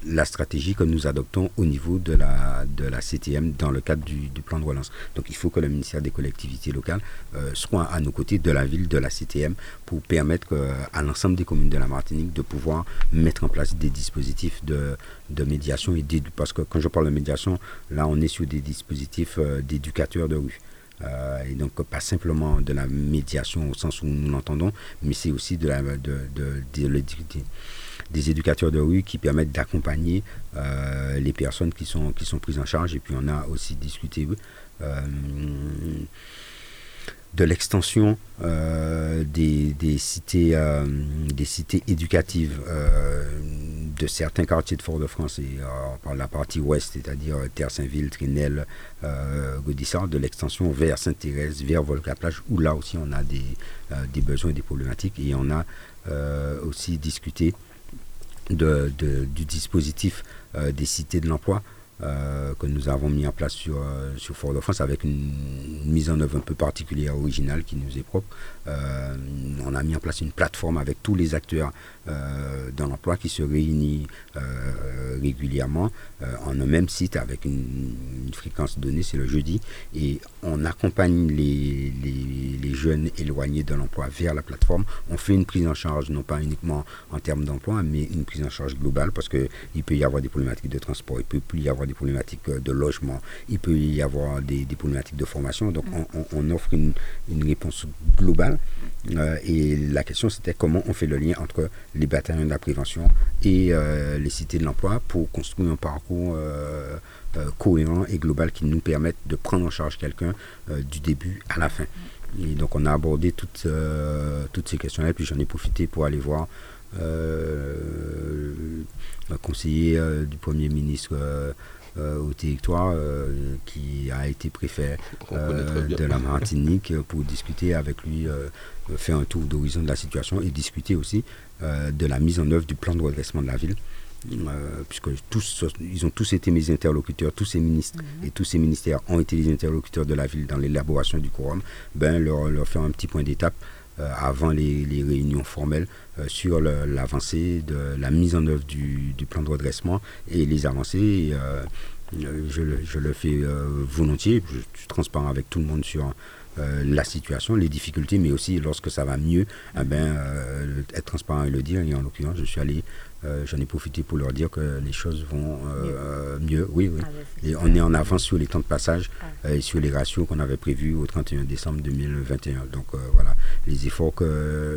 la stratégie que nous adoptons au niveau de la, de la CTM dans le cadre du, plan de relance. Donc il faut que le ministère des collectivités locales euh, soit à nos côtés de la ville, de la CTM, pour permettre à l'ensemble des communes de la Martinique de pouvoir mettre en place des dispositifs de, de médiation. Et parce que quand je parle de médiation, là on est sur des dispositifs euh, d'éducateurs de rue. Euh, et donc pas simplement de la médiation au sens où nous l'entendons, mais c'est aussi de la de, des éducateurs de rue qui permettent d'accompagner euh, les personnes qui sont, qui sont prises en charge. Et puis on a aussi discuté euh, de l'extension euh, des, des, cités, des cités éducatives de certains quartiers de Fort-de-France et par la partie ouest, c'est-à-dire Terre-Saint-Ville, Trinel, Gaudissart, de l'extension vers Sainte-Thérèse, vers Volca-Plage, où là aussi on a des, des besoins et des problématiques. Et on a aussi discuté de, du dispositif euh, des cités de l'emploi euh, que nous avons mis en place sur, euh, sur Fort-de-France avec une, mise en œuvre un peu particulière, originale qui nous est propre. Euh, on a mis en place une plateforme avec tous les acteurs dans l'emploi qui se réunissent régulièrement en un même site avec une, fréquence donnée, c'est le jeudi, et on accompagne les, les, les jeunes éloignés de l'emploi vers la plateforme. On fait une prise en charge, non pas uniquement en termes d'emploi, mais une prise en charge globale parce qu'il peut y avoir des problématiques de transport, il peut y avoir des problématiques euh, de logement, il peut y avoir des, problématiques de formation. Donc mm. on, offre une, réponse globale. Euh, et la question c'était comment on fait le lien entre les bataillons de la prévention et euh, les cités de l'emploi pour construire un parcours cohérent et global qui nous permette de prendre en charge quelqu'un du début à la fin. Et donc on a abordé toutes, toutes ces questions-là, puis j'en ai profité pour aller voir un conseiller du Premier ministre euh, au territoire euh, qui a été préfet euh, de la Martinique pour discuter avec lui, faire un tour d'horizon de la situation et discuter aussi de la mise en œuvre du plan de redressement de la ville. puisque tous, ils ont tous été mes interlocuteurs, tous ces ministres mhm. et tous ces ministères ont été les interlocuteurs de la ville dans l'élaboration du quorum, ben leur, leur faire un petit point d'étape avant les, les, réunions formelles sur l'avancée de la mise en œuvre du, du, plan de redressement et les avancées. Euh, je, je, le, fais euh, volontiers. Je suis transparent avec tout le monde sur euh, la situation, les difficultés, mais aussi lorsque ça va mieux, eh ben, être transparent et le dire. Et en l'occurrence, je suis allé, j'en ai profité pour leur dire que les choses vont mieux. Oui, oui. Ah, et on est en avance sur les temps de passage ah. et sur les ratios qu'on avait prévus au 31 décembre 2021. Donc voilà, les efforts que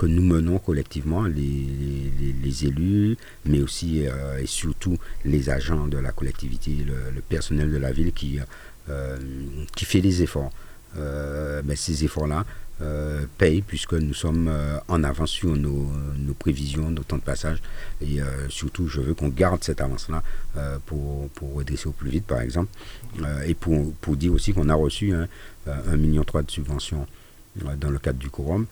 que nous menons collectivement, les, élus, mais aussi euh, et surtout les agents de la collectivité, le, personnel de la ville qui, euh, qui fait des efforts. Euh, mais ces efforts-là payent puisque nous sommes en avance sur nos, prévisions, nos temps de passage. Et surtout, je veux qu'on garde cette avance-là pour, pour redresser au plus vite, par exemple. et pour, pour dire aussi qu'on a reçu un, un million de subventions dans le cadre du quorum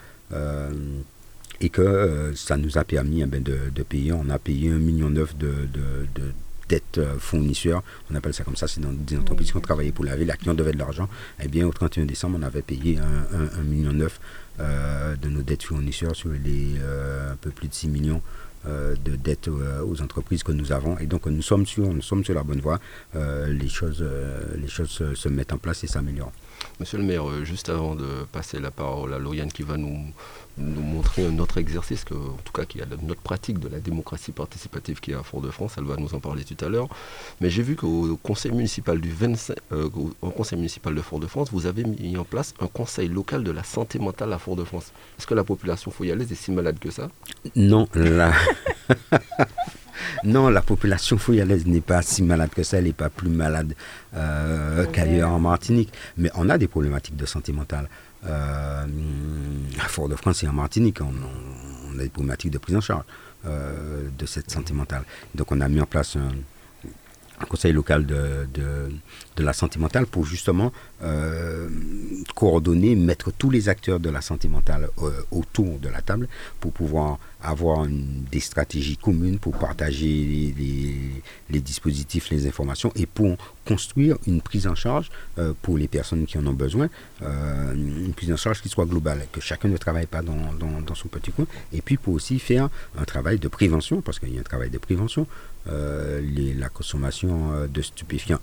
et que euh, ça nous a permis eh ben, de, payer. On a payé un million neuf de, de, dettes euh, fournisseurs, on appelle ça comme ça, c'est dans des entreprises qui ont travaillé pour la ville, à qui on devait de l'argent. Eh bien, au 31 décembre, on avait payé un, million neuf euh, de nos dettes fournisseurs sur les un peu plus de 6 millions de dettes aux entreprises que nous avons. Et donc, nous sommes sur, nous sommes sur la bonne voie. les choses, les choses se, se mettent en place et s'améliorent. Monsieur le maire, juste avant de passer la parole à Lauriane qui va nous nous montrer un autre exercice, que, en tout cas qui a notre pratique de la démocratie participative qui est à Fort-de-France, elle va nous en parler tout à l'heure. Mais j'ai vu qu'au conseil municipal du 25, euh, au conseil municipal de Fort-de-France, vous avez mis en place un conseil local de la santé mentale à Fort-de-France. Est-ce que la population foyalaise est si malade que ça? Non, la... [laughs] non, la population foyalaise n'est pas si malade que ça, elle n'est pas plus malade euh, qu'ailleurs en Martinique. Mais on a des problématiques de santé mentale. Euh, à Fort-de-France et en Martinique, on, a des problématiques de prise en charge euh, de cette santé mentale. Donc on a mis en place un, conseil local de, de, la santé mentale pour justement euh, coordonner, mettre tous les acteurs de la santé mentale autour de la table pour pouvoir avoir des stratégies communes pour partager les, dispositifs, les informations et pour construire une prise en charge euh, pour les personnes qui en ont besoin, euh, une prise en charge qui soit globale, que chacun ne travaille pas dans, son petit coin, et puis pour aussi faire un travail de prévention, parce qu'il y a un travail de prévention, euh, la consommation de stupéfiants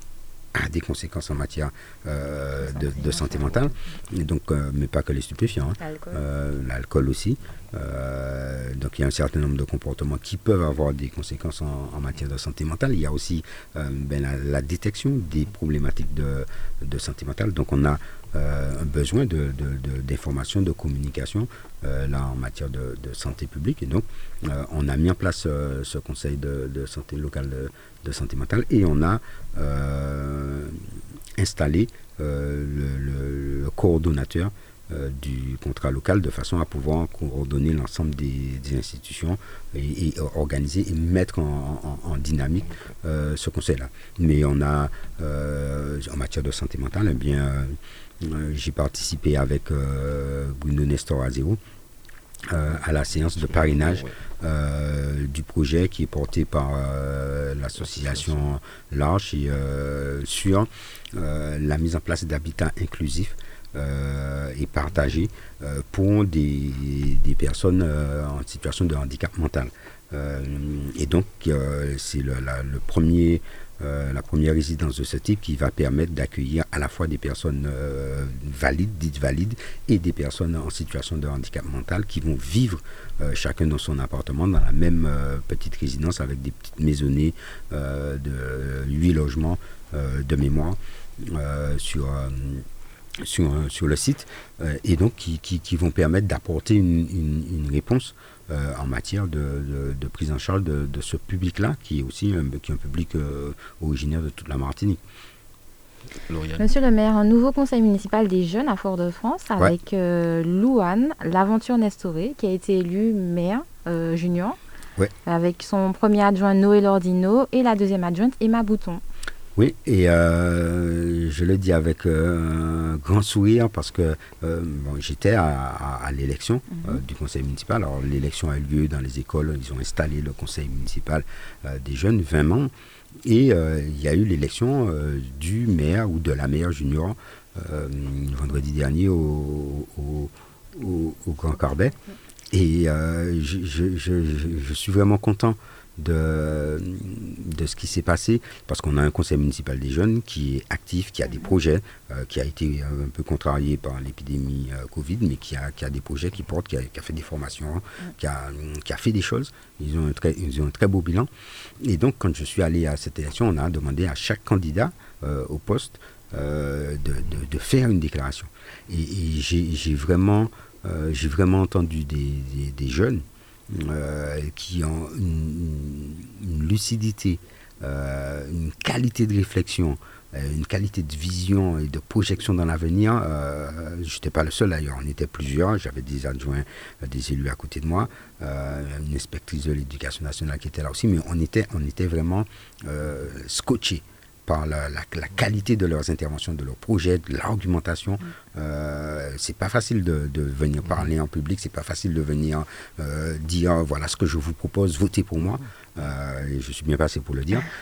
a des conséquences en matière euh, de, santé mentale, et donc, euh, mais pas que les stupéfiants, hein. l'alcool aussi. Euh, donc il y a un certain nombre de comportements qui peuvent avoir des conséquences en, matière de santé mentale. Il y a aussi ben, la, détection des problématiques de, de, santé mentale. Donc on a un besoin d'information, de, de, communication là en matière de, santé publique. Et donc on a mis en place ce conseil de, santé locale de santé mentale et on a euh, installé euh, le, coordonnateur euh, du contrat local de façon à pouvoir coordonner l'ensemble des, institutions et, organiser et mettre en, dynamique ce conseil-là. Mais on a, en matière de santé mentale, eh bien, j'ai participé avec Bruno Nestor Azéo à la séance de parrainage du projet qui est porté par l'association Larche et sur la mise en place d'habitats inclusifs et partagés pour des, personnes en situation de handicap mental. et donc, c'est le, premier euh, la première résidence de ce type qui va permettre d'accueillir à la fois des personnes euh, valides, dites valides, et des personnes en situation de handicap mental qui vont vivre euh, chacun dans son appartement, dans la même petite résidence avec des petites maisonnées de 8 logements de mémoire sur sur, sur, le site et donc qui, qui, vont permettre d'apporter une, réponse euh, en matière de, prise en charge de, ce public-là, qui est aussi un, qui est un public euh, originaire de toute la Martinique. Monsieur le maire, un nouveau conseil municipal des jeunes à Fort-de-France avec euh, Louane, l'aventure Nestoré, qui a été élu maire junior, avec son premier adjoint Noël Ordino et la deuxième adjointe Emma Bouton. Oui, et euh, je le dis avec euh, un grand sourire parce que euh, j'étais à, l'élection mhm. du conseil municipal. Alors l'élection a eu lieu dans les écoles, ils ont installé le conseil municipal des jeunes, 20 membres, et il y a eu l'élection du maire ou de la maire junior vendredi dernier au, Grand Carbet. Et je, suis vraiment content de, de ce qui s'est passé, parce qu'on a un conseil municipal des jeunes qui est actif, qui a des projets, euh, qui a été un peu contrarié par l'épidémie euh, Covid, mais qui a, qui a des projets qui portent, qui a, qui a fait des formations, qui, a, qui a fait des choses. Ils ont, un très, ils ont un très beau bilan. Et donc, quand je suis allé à cette élection, on a demandé à chaque candidat euh, au poste de, de, faire une déclaration. Et, j'ai vraiment, j'ai vraiment entendu des, des jeunes euh, qui ont une, lucidité, euh, une qualité de réflexion, euh, une qualité de vision et de projection dans l'avenir. je n'étais pas le seul d'ailleurs, on était plusieurs. J'avais des adjoints, des élus à côté de moi, une inspectrice de l'éducation nationale qui était là aussi, mais on était, on était vraiment scotchés par la, qualité de leurs interventions, de leurs projets, de l'argumentation. Mm. Euh, c'est pas facile de, venir mm. parler en public, c'est pas facile de venir euh, dire voilà ce que je vous propose, votez pour moi. Euh, je suis bien passé pour le dire. [laughs]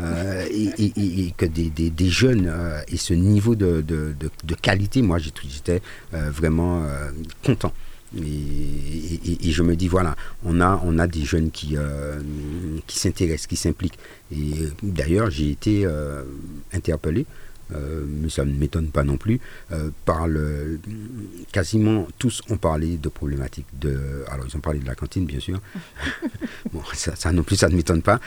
Euh, et, que des, jeunes et ce niveau de, de qualité, moi j'étais vraiment content. Et, je me dis, voilà, on a, on a des jeunes qui, euh, qui s'intéressent, qui s'impliquent. Et d'ailleurs, j'ai été euh, interpellé, euh, mais ça ne m'étonne pas non plus, par le. Quasiment tous ont parlé de problématiques de. Alors, ils ont parlé de la cantine, bien sûr. [laughs] bon, ça, non plus, ça ne m'étonne pas.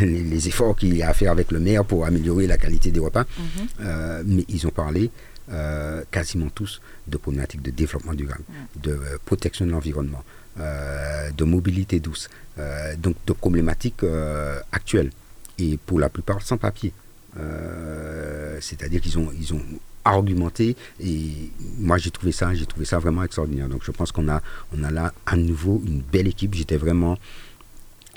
Les, efforts qu'il y a à faire avec le maire pour améliorer la qualité des repas. Mhm. mais ils ont parlé euh, quasiment tous de problématiques de développement durable, de euh, protection de l'environnement, euh, de mobilité douce, donc de problématiques actuelles et pour la plupart sans papier. C'est-à-dire qu'ils ont, ils ont argumenté et moi j'ai trouvé ça, j'ai trouvé ça vraiment extraordinaire. Donc je pense qu'on a, on a là à nouveau une belle équipe. J'étais vraiment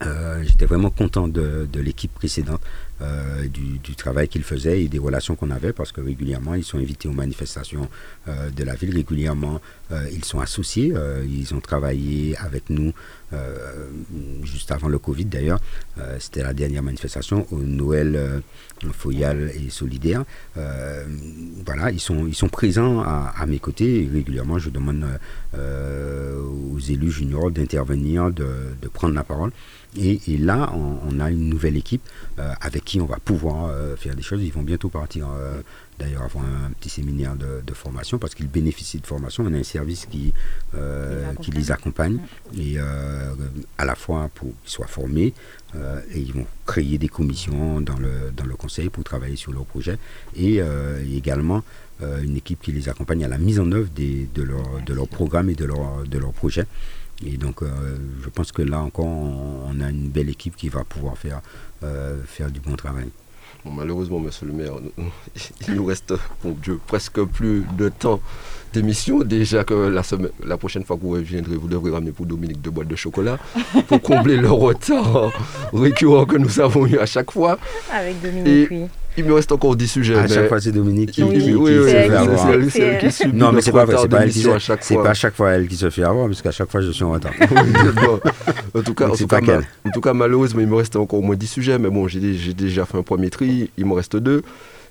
euh, j'étais vraiment content de, l'équipe précédente, euh, du, travail qu'ils faisaient et des relations qu'on avait parce que régulièrement ils sont invités aux manifestations euh, de la ville, régulièrement ils sont associés, ils ont travaillé avec nous juste avant le Covid d'ailleurs, c'était la dernière manifestation au Noël Foyal et Solidaire. voilà, ils sont, ils sont présents à, mes côtés et régulièrement je demande aux élus juniors d'intervenir, de, de prendre la parole. Et, là, on, a une nouvelle équipe euh, avec qui on va pouvoir euh, faire des choses. Ils vont bientôt partir, euh, d'ailleurs, avoir un, petit séminaire de, formation parce qu'ils bénéficient de formation. On a un service qui, qui les accompagne et à la fois pour qu'ils soient formés et ils vont créer des commissions dans le, dans le conseil pour travailler sur leurs projets et également une équipe qui les accompagne à la mise en œuvre des, de, leur, de leur programme et de leur, de leurs projets. Et donc, euh, je pense que là encore, on, a une belle équipe qui va pouvoir faire, euh, faire du bon travail. malheureusement, monsieur le maire, [laughs] il nous reste, bon Dieu, presque plus de temps d'émission. Déjà que la, semaine, la prochaine fois que vous reviendrez, vous devrez ramener pour Dominique deux boîtes de chocolat pour combler le retard [laughs] récurrent que nous avons eu à chaque fois. Avec Dominique, oui. il me reste encore 10 sujets. À mais- chaque fois, c'est Dominique qui, Il- qui- il- qui oui, se oui, fait avoir. c'est elle- c'est elle qui subit Non, mais c'est pas vrai, retard c'est pas elle qui se- à chaque c'est fois. pas à chaque fois elle qui se fait avoir, parce qu'à chaque fois je suis en retard. [laughs] En tout cas, en tout cas, pas qu'elle. ma- en tout cas, malheureusement, il me reste encore au moins 10 sujets, mais bon, j'ai j'ai déjà fait un premier tri, il me reste deux,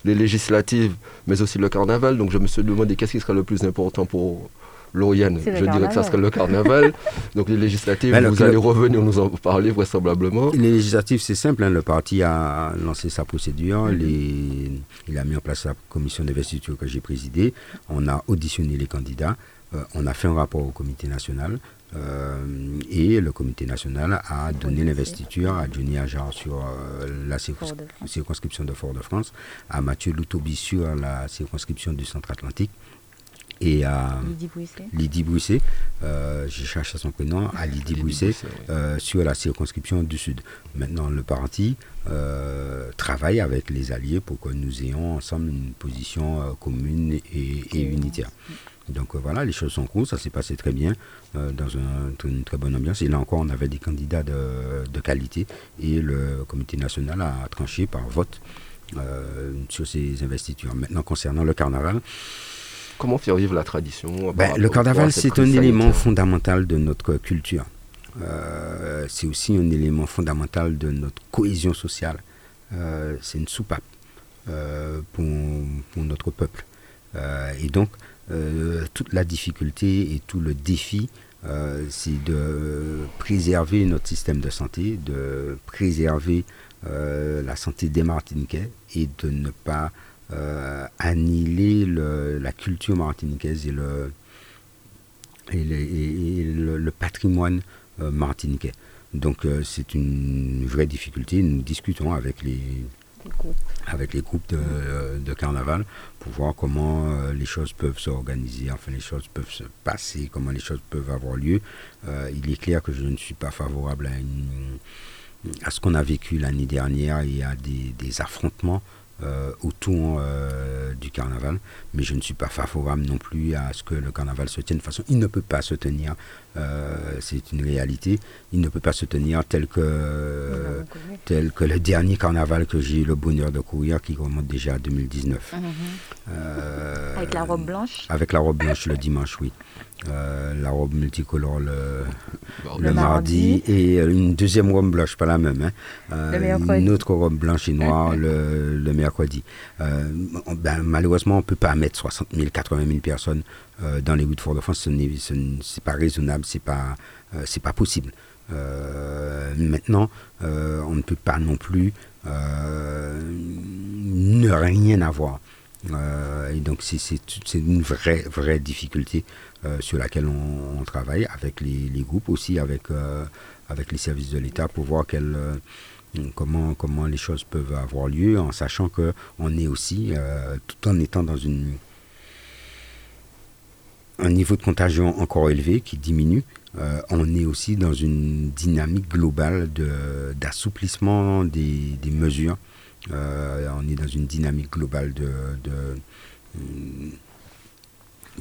les législatives, mais aussi le carnaval, donc je me suis demandé qu'est-ce qui serait le plus important pour Lauriane. Je dirais que ça serait le carnaval, [laughs] donc les législatives, vous le- allez revenir nous en parler vraisemblablement. Les législatives, c'est simple. hein, Le parti a lancé sa procédure. les- il a mis en place la commission d'investiture que j'ai présidée. On a auditionné les candidats. euh, on a fait un rapport au comité national. Euh, et le comité national a donné l'investiture à Johnny Ajar sur euh, la circonscription de Fort-de-France, à Mathieu Loutobi sur la circonscription du Centre-Atlantique et à Lydie Bouisset, euh, je cherche son prénom, à [laughs] Lydie Bouisset, euh, sur la circonscription du Sud. Maintenant, le parti euh, travaille avec les alliés pour que nous ayons ensemble une position euh, commune et, et unitaire. Donc euh, voilà, les choses sont courtes, ça s'est passé très bien, euh, dans un- une très bonne ambiance. Et là encore, on avait des candidats de, de qualité et le comité national a tranché par vote euh, sur ces investitures. Maintenant, concernant le carnaval, Comment faire vivre la tradition ben, le carnaval, c'est un élément fondamental de notre culture. C'est aussi un élément fondamental de notre cohésion sociale. C'est une soupape pour, pour notre peuple. Et donc, toute la difficulté et tout le défi, euh, c'est de préserver notre système de santé, de préserver euh, la santé des Martiniquais et de ne pas euh, annihiler le- la culture martiniquaise et le, le, patrimoine euh, martiniquais. Donc euh, c'est une vraie difficulté. Nous discutons avec les, avec les groupes de, de carnaval pour voir comment euh, les choses peuvent s'organiser, enfin les choses peuvent se passer, comment les choses peuvent avoir lieu. Euh, il est clair que je ne suis pas favorable à, ce qu'on a vécu l'année dernière et à des affrontements euh, autour euh, du carnaval, mais je ne suis pas favorable non plus à ce que le carnaval se tienne. De toute façon, il ne peut pas se tenir, euh, c'est une réalité, il ne peut pas se tenir tel que, tel que le dernier carnaval que j'ai eu le bonheur de courir, qui remonte déjà à 2019. Mhm. Avec la robe blanche. Avec la robe blanche le dimanche, oui. Euh, la robe multicolore le, Bon, le Le mardi, et euh, une deuxième robe blanche, pas la même. hein. Euh, une autre robe blanche et noire [laughs] le, le mercredi. Euh, ben, malheureusement, on ne peut pas mettre 60 000, 80 000 personnes dans les routes de Fort-de-France. Ce n'est ce n'est- c'est pas raisonnable, c'est pas, euh, c'est pas possible. Maintenant, on ne peut pas non plus ne rien avoir. Euh, et donc c'est une vraie, vraie difficulté euh, sur laquelle on, travaille avec les, groupes aussi, avec, euh, avec les services de l'État pour voir comment, comment les choses peuvent avoir lieu en sachant que on est aussi, tout en étant dans une, un niveau de contagion encore élevé qui diminue, on est aussi dans une dynamique globale d'assouplissement des mesures. Euh, on est dans une dynamique globale de, de,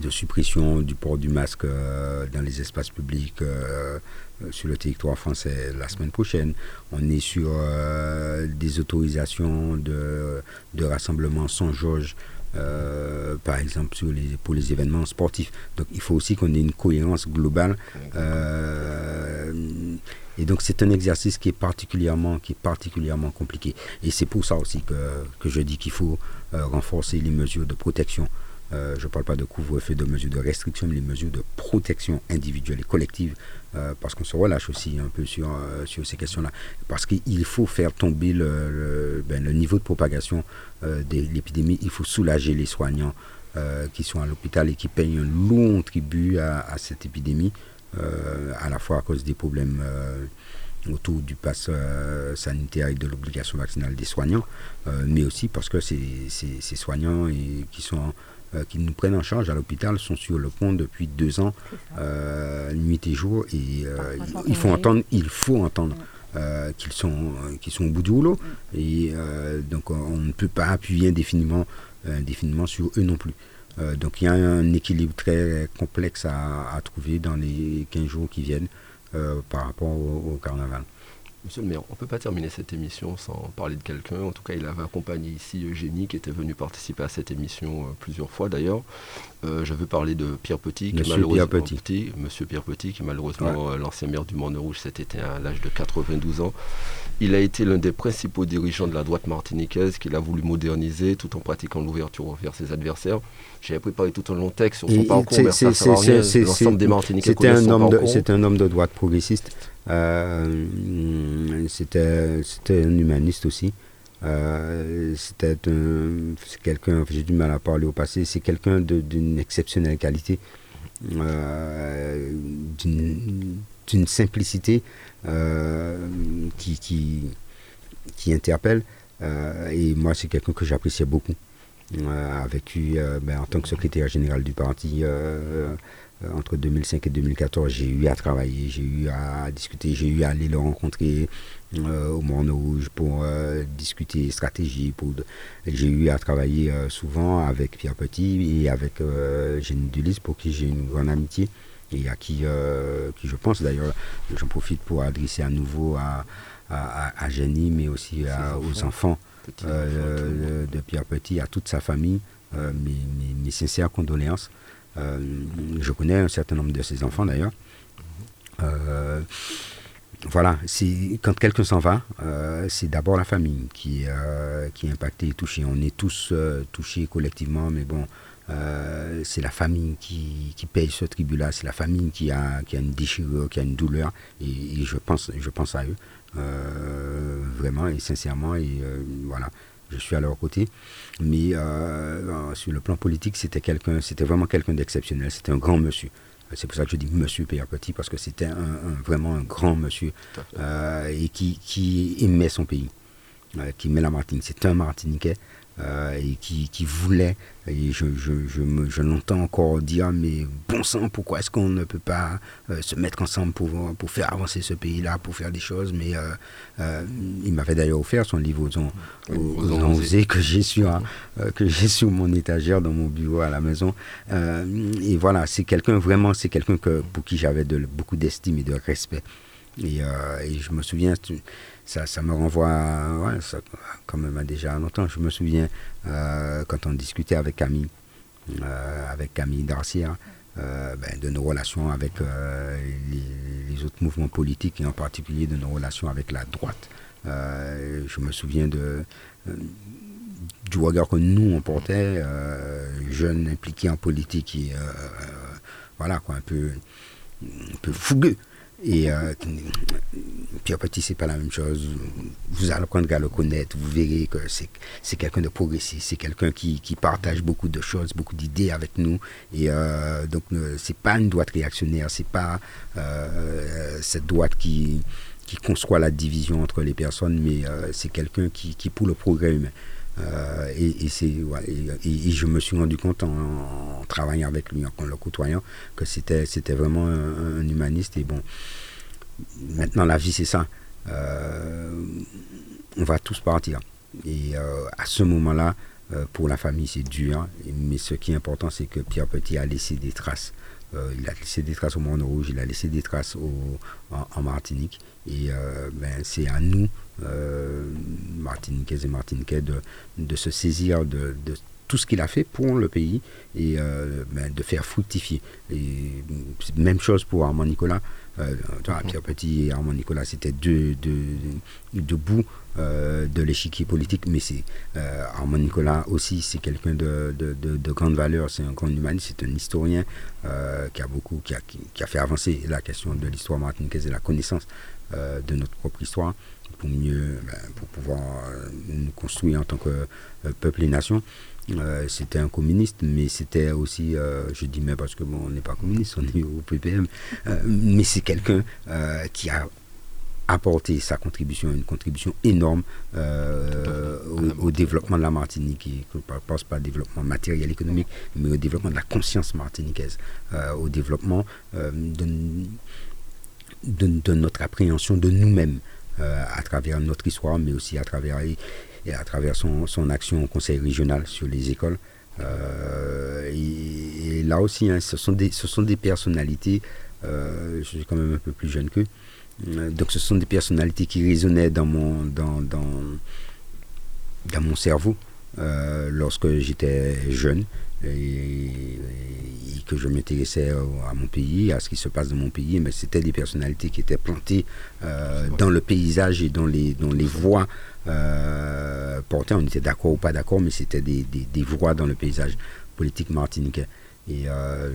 de suppression du port du masque euh, dans les espaces publics euh, euh, sur le territoire français la semaine prochaine. On est sur euh, des autorisations de, de rassemblement sans jauge, euh, par exemple sur les, pour les événements sportifs. Donc il faut aussi qu'on ait une cohérence globale. euh, et donc c'est un exercice qui est particulièrement, qui est particulièrement compliqué. Et c'est pour ça aussi que, que je dis qu'il faut euh, renforcer les mesures de protection. Je ne parle pas de couvre-feu, de mesures de restriction, mais les mesures de protection individuelle et collective, euh, parce qu'on se relâche aussi un peu sur, euh, sur ces questions-là. Parce qu'il faut faire tomber le, le- ben, niveau de propagation euh, de l'épidémie, il faut soulager les soignants qui sont à l'hôpital et qui payent un long tribut à, cette épidémie, à la fois à cause des problèmes autour du pass sanitaire et de l'obligation vaccinale des soignants, mais aussi parce que ces, soignants et, qui, sont, qui nous prennent en charge à l'hôpital sont sur le pont depuis deux ans, euh, nuit et jour, et euh, il faut entendre, il faut entendre euh, qu'ils sont, euh, qu'ils sont au bout du rouleau, et euh, donc on, ne peut pas appuyer indéfiniment, euh, indéfiniment sur eux non plus. Euh, donc il y a un équilibre très complexe à, à trouver dans les 15 jours qui viennent euh, par rapport au, au carnaval. Monsieur le maire, on ne peut pas terminer cette émission sans parler de quelqu'un. En tout cas, il avait accompagné ici Eugénie, qui était venu participer à cette émission euh, plusieurs fois d'ailleurs. Euh, je veux parler de Pierre Petit, qui Monsieur malheureusement, Pierre Petit. Monsieur Pierre Petit, qui est malheureusement euh, l'ancien maire du Mont-Rouge cet été à l'âge de 92 ans. Il a été l'un des principaux dirigeants de la droite martiniquaise qu'il a voulu moderniser tout en pratiquant l'ouverture envers ses adversaires. J'avais préparé tout un long texte sur son Et parcours, mais ça C'était un, parcours. c'était un homme de droite progressiste. Euh, c'était c'était un humaniste aussi. Euh, c'était quelqu'un, j'ai du mal à parler au passé, c'est quelqu'un d'une exceptionnelle qualité, euh, d'une simplicité qui, qui, qui interpelle. Et moi, c'est quelqu'un que j'appréciais beaucoup. Euh, a vécu ben, en tant que secrétaire général du parti entre 2005 et 2014. J'ai eu à travailler, j'ai eu à discuter, j'ai eu à aller le rencontrer euh, au Morne Rouge pour euh, discuter stratégie. Pour J'ai eu à travailler euh, souvent avec Pierre Petit et avec euh, Jenny Dulis pour qui j'ai une grande amitié et à qui, euh, qui je pense d'ailleurs, j'en profite pour adresser à nouveau à, à, à- à Jenny, mais aussi à- aux enfants euh, de, Pierre Petit, à toute sa famille, euh, mes, mes- mes sincères condoléances. Euh, je connais un certain nombre de ses enfants d'ailleurs. Euh, voilà, quand quelqu'un s'en va, euh, c'est d'abord la famille qui, qui est impactée et touchée. On est tous touchés collectivement, mais bon, c'est la famille qui, qui paye ce tribut-là, c'est la famille qui a, qui a une déchirure, qui a une douleur, et, et je, pense, je pense à eux, vraiment et sincèrement, et voilà, je suis à leur côté. Mais euh, sur le plan politique, c'était quelqu'un, c'était vraiment quelqu'un d'exceptionnel, c'était un grand monsieur. C'est pour ça que je dis monsieur Pierre Petit, parce que c'était un, un- vraiment un grand monsieur euh, et qui, qui aimait son pays, euh, qui aimait la Martinique. C'est un Martiniquais euh, et qui, qui voulait, et je, je, je, me- je l'entends encore dire, mais bon sang, pourquoi est-ce qu'on ne peut pas euh, se mettre ensemble pour, pour faire avancer ce pays-là, pour faire des choses? Mais euh, euh, il m'avait d'ailleurs offert son livre aux, aux, aux aux que j'ai sur, euh, que j'ai sur mon étagère dans mon bureau à la maison. Et voilà, c'est quelqu'un vraiment, c'est quelqu'un que, pour qui j'avais de, beaucoup d'estime et de respect. Et, et je me souviens, ça, ça me renvoie à, ça, quand même à déjà longtemps. Je me souviens euh, quand on discutait avec Camille, euh, avec Camille Darcière, euh, ben, de nos relations avec les, autres mouvements politiques et en particulier de nos relations avec la droite. Je me souviens du regard que nous on portait, jeunes impliqués en politique et voilà quoi, un peu, un peu fougueux. Et euh, Pierre Petit, c'est pas la même chose. Vous allez apprendre à le connaître, vous verrez que c'est quelqu'un de progressiste, c'est quelqu'un qui, qui partage beaucoup de choses, beaucoup d'idées avec nous. Et euh, donc, c'est pas une droite réactionnaire, c'est pas euh, cette droite qui, qui conçoit la division entre les personnes, mais euh, c'est quelqu'un qui, qui pour le progrès humain. Euh, et, c'est, et, je me suis rendu compte en, travaillant avec lui, en le côtoyant, que c'était, c'était vraiment un, humaniste. Et bon, maintenant la vie c'est ça. Euh, on va tous partir. Et euh, à ce moment-là, pour la famille c'est dur. Mais ce qui est important, c'est que Pierre Petit a laissé des traces. Il a laissé des traces au Monde Rouge, il a laissé des traces en, en Martinique. Et ben, c'est à nous, Martiniquaises et Martiniquais, de, de se saisir de, de tout ce qu'il a fait pour le pays et euh, ben, de faire fructifier. Et même chose pour Armand Nicolas. Euh, Pierre Petit et Armand Nicolas, c'était deux, deux, deux bouts euh, de l'échiquier politique, mais c'est euh, Armand Nicolas aussi, c'est quelqu'un de, de, de- de grande valeur, c'est un grand humaniste, c'est un historien euh, qui a beaucoup, qui a, qui, qui a fait avancer la question de l'histoire martiniquaise et la connaissance euh, de notre propre histoire pour mieux, ben, pour pouvoir euh, nous construire en tant que euh, peuple et nation. Euh, c'était un communiste, mais c'était aussi, euh, je dis mais parce que bon, on n'est pas communiste, [laughs] on est au PPM, euh, mais c'est quelqu'un qui a apporté sa contribution, une contribution énorme au, au développement de la Martinique. Et je ne pense pas au développement matériel économique, mais au développement de la conscience martiniquaise, au développement de, de, de notre appréhension de nous-mêmes à travers notre histoire, mais aussi à travers, et, à travers son, son action au conseil régional sur les écoles. Euh, et, et là aussi, hein, ce, sont des, ce sont des personnalités, euh, je suis quand même un peu plus jeune qu'eux, donc ce sont des personnalités qui résonnaient dans mon, dans, dans, dans mon cerveau lorsque j'étais jeune et, que je m'intéressais à mon pays, à ce qui se passe dans mon pays, mais c'était des personnalités qui étaient plantées dans le paysage et dans les, dans les voies portées. On était d'accord ou pas d'accord, mais c'était des, des, des voies dans le paysage politique martiniquais. Et euh,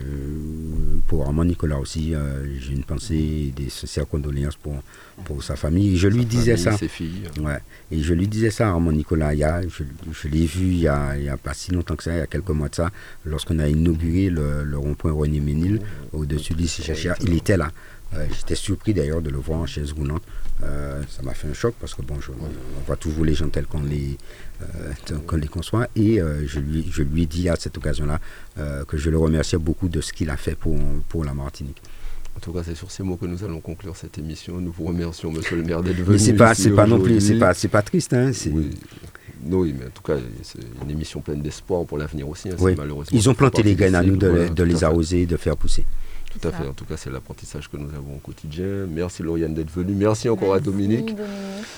pour Armand Nicolas aussi, euh, j'ai une pensée, des sincères condoléances pour, pour sa famille. Et je lui disais ça. Ses filles. Ouais. Et je lui disais ça à Armand Nicolas. Il y a, je, je l'ai vu il n'y a, pas si longtemps que ça, il y a quelques mois de ça, lorsqu'on a inauguré le, le rond-point René Ménil au-dessus du Chachia. Il était là. Euh, J'étais surpris d'ailleurs de le voir en chaise roulante. Euh, ça m'a fait un choc parce que bon, je, on voit toujours les gens tels qu'on les, euh, qu'on les conçoit. Et euh, je, lui, je lui ai dit à cette occasion-là euh, que je le remerciais beaucoup de ce qu'il a fait pour, pour la Martinique. En tout cas, c'est sur ces mots que nous allons conclure cette émission. Nous vous remercions, monsieur le maire, d'être venu. Mais c'est pas, c'est pas non plus, c'est pas, c'est pas triste, hein. Oui. oui. mais en tout cas, c'est une émission pleine d'espoir pour l'avenir aussi. Hein, oui. Malheureusement, Ils ont planté les graines à nous de, les arroser, de faire pousser. Tout à fait. En tout cas, c'est l'apprentissage que nous avons au quotidien. Merci Lauriane d'être venue. Merci encore merci, à Dominique.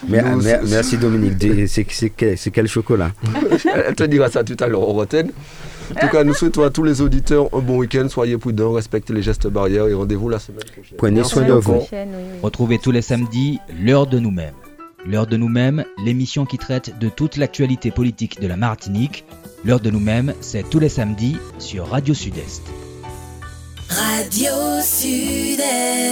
Nous, merci Dominique. [laughs] C'est quel, quel, chocolat? [laughs] Elle te dira ça tout à l'heure, Roten. En tout cas, nous souhaitons à tous les auditeurs un bon week-end. Soyez prudents, respectez les gestes barrières et rendez-vous la semaine prochaine. Prenez soin de vous. Oui, oui. Retrouvez tous les samedis l'heure de nous-mêmes. L'heure de nous-mêmes, l'émission qui traite de toute l'actualité politique de la Martinique. L'heure de nous-mêmes, c'est tous les samedis sur Radio Sud-Est. Radio Sud-Est.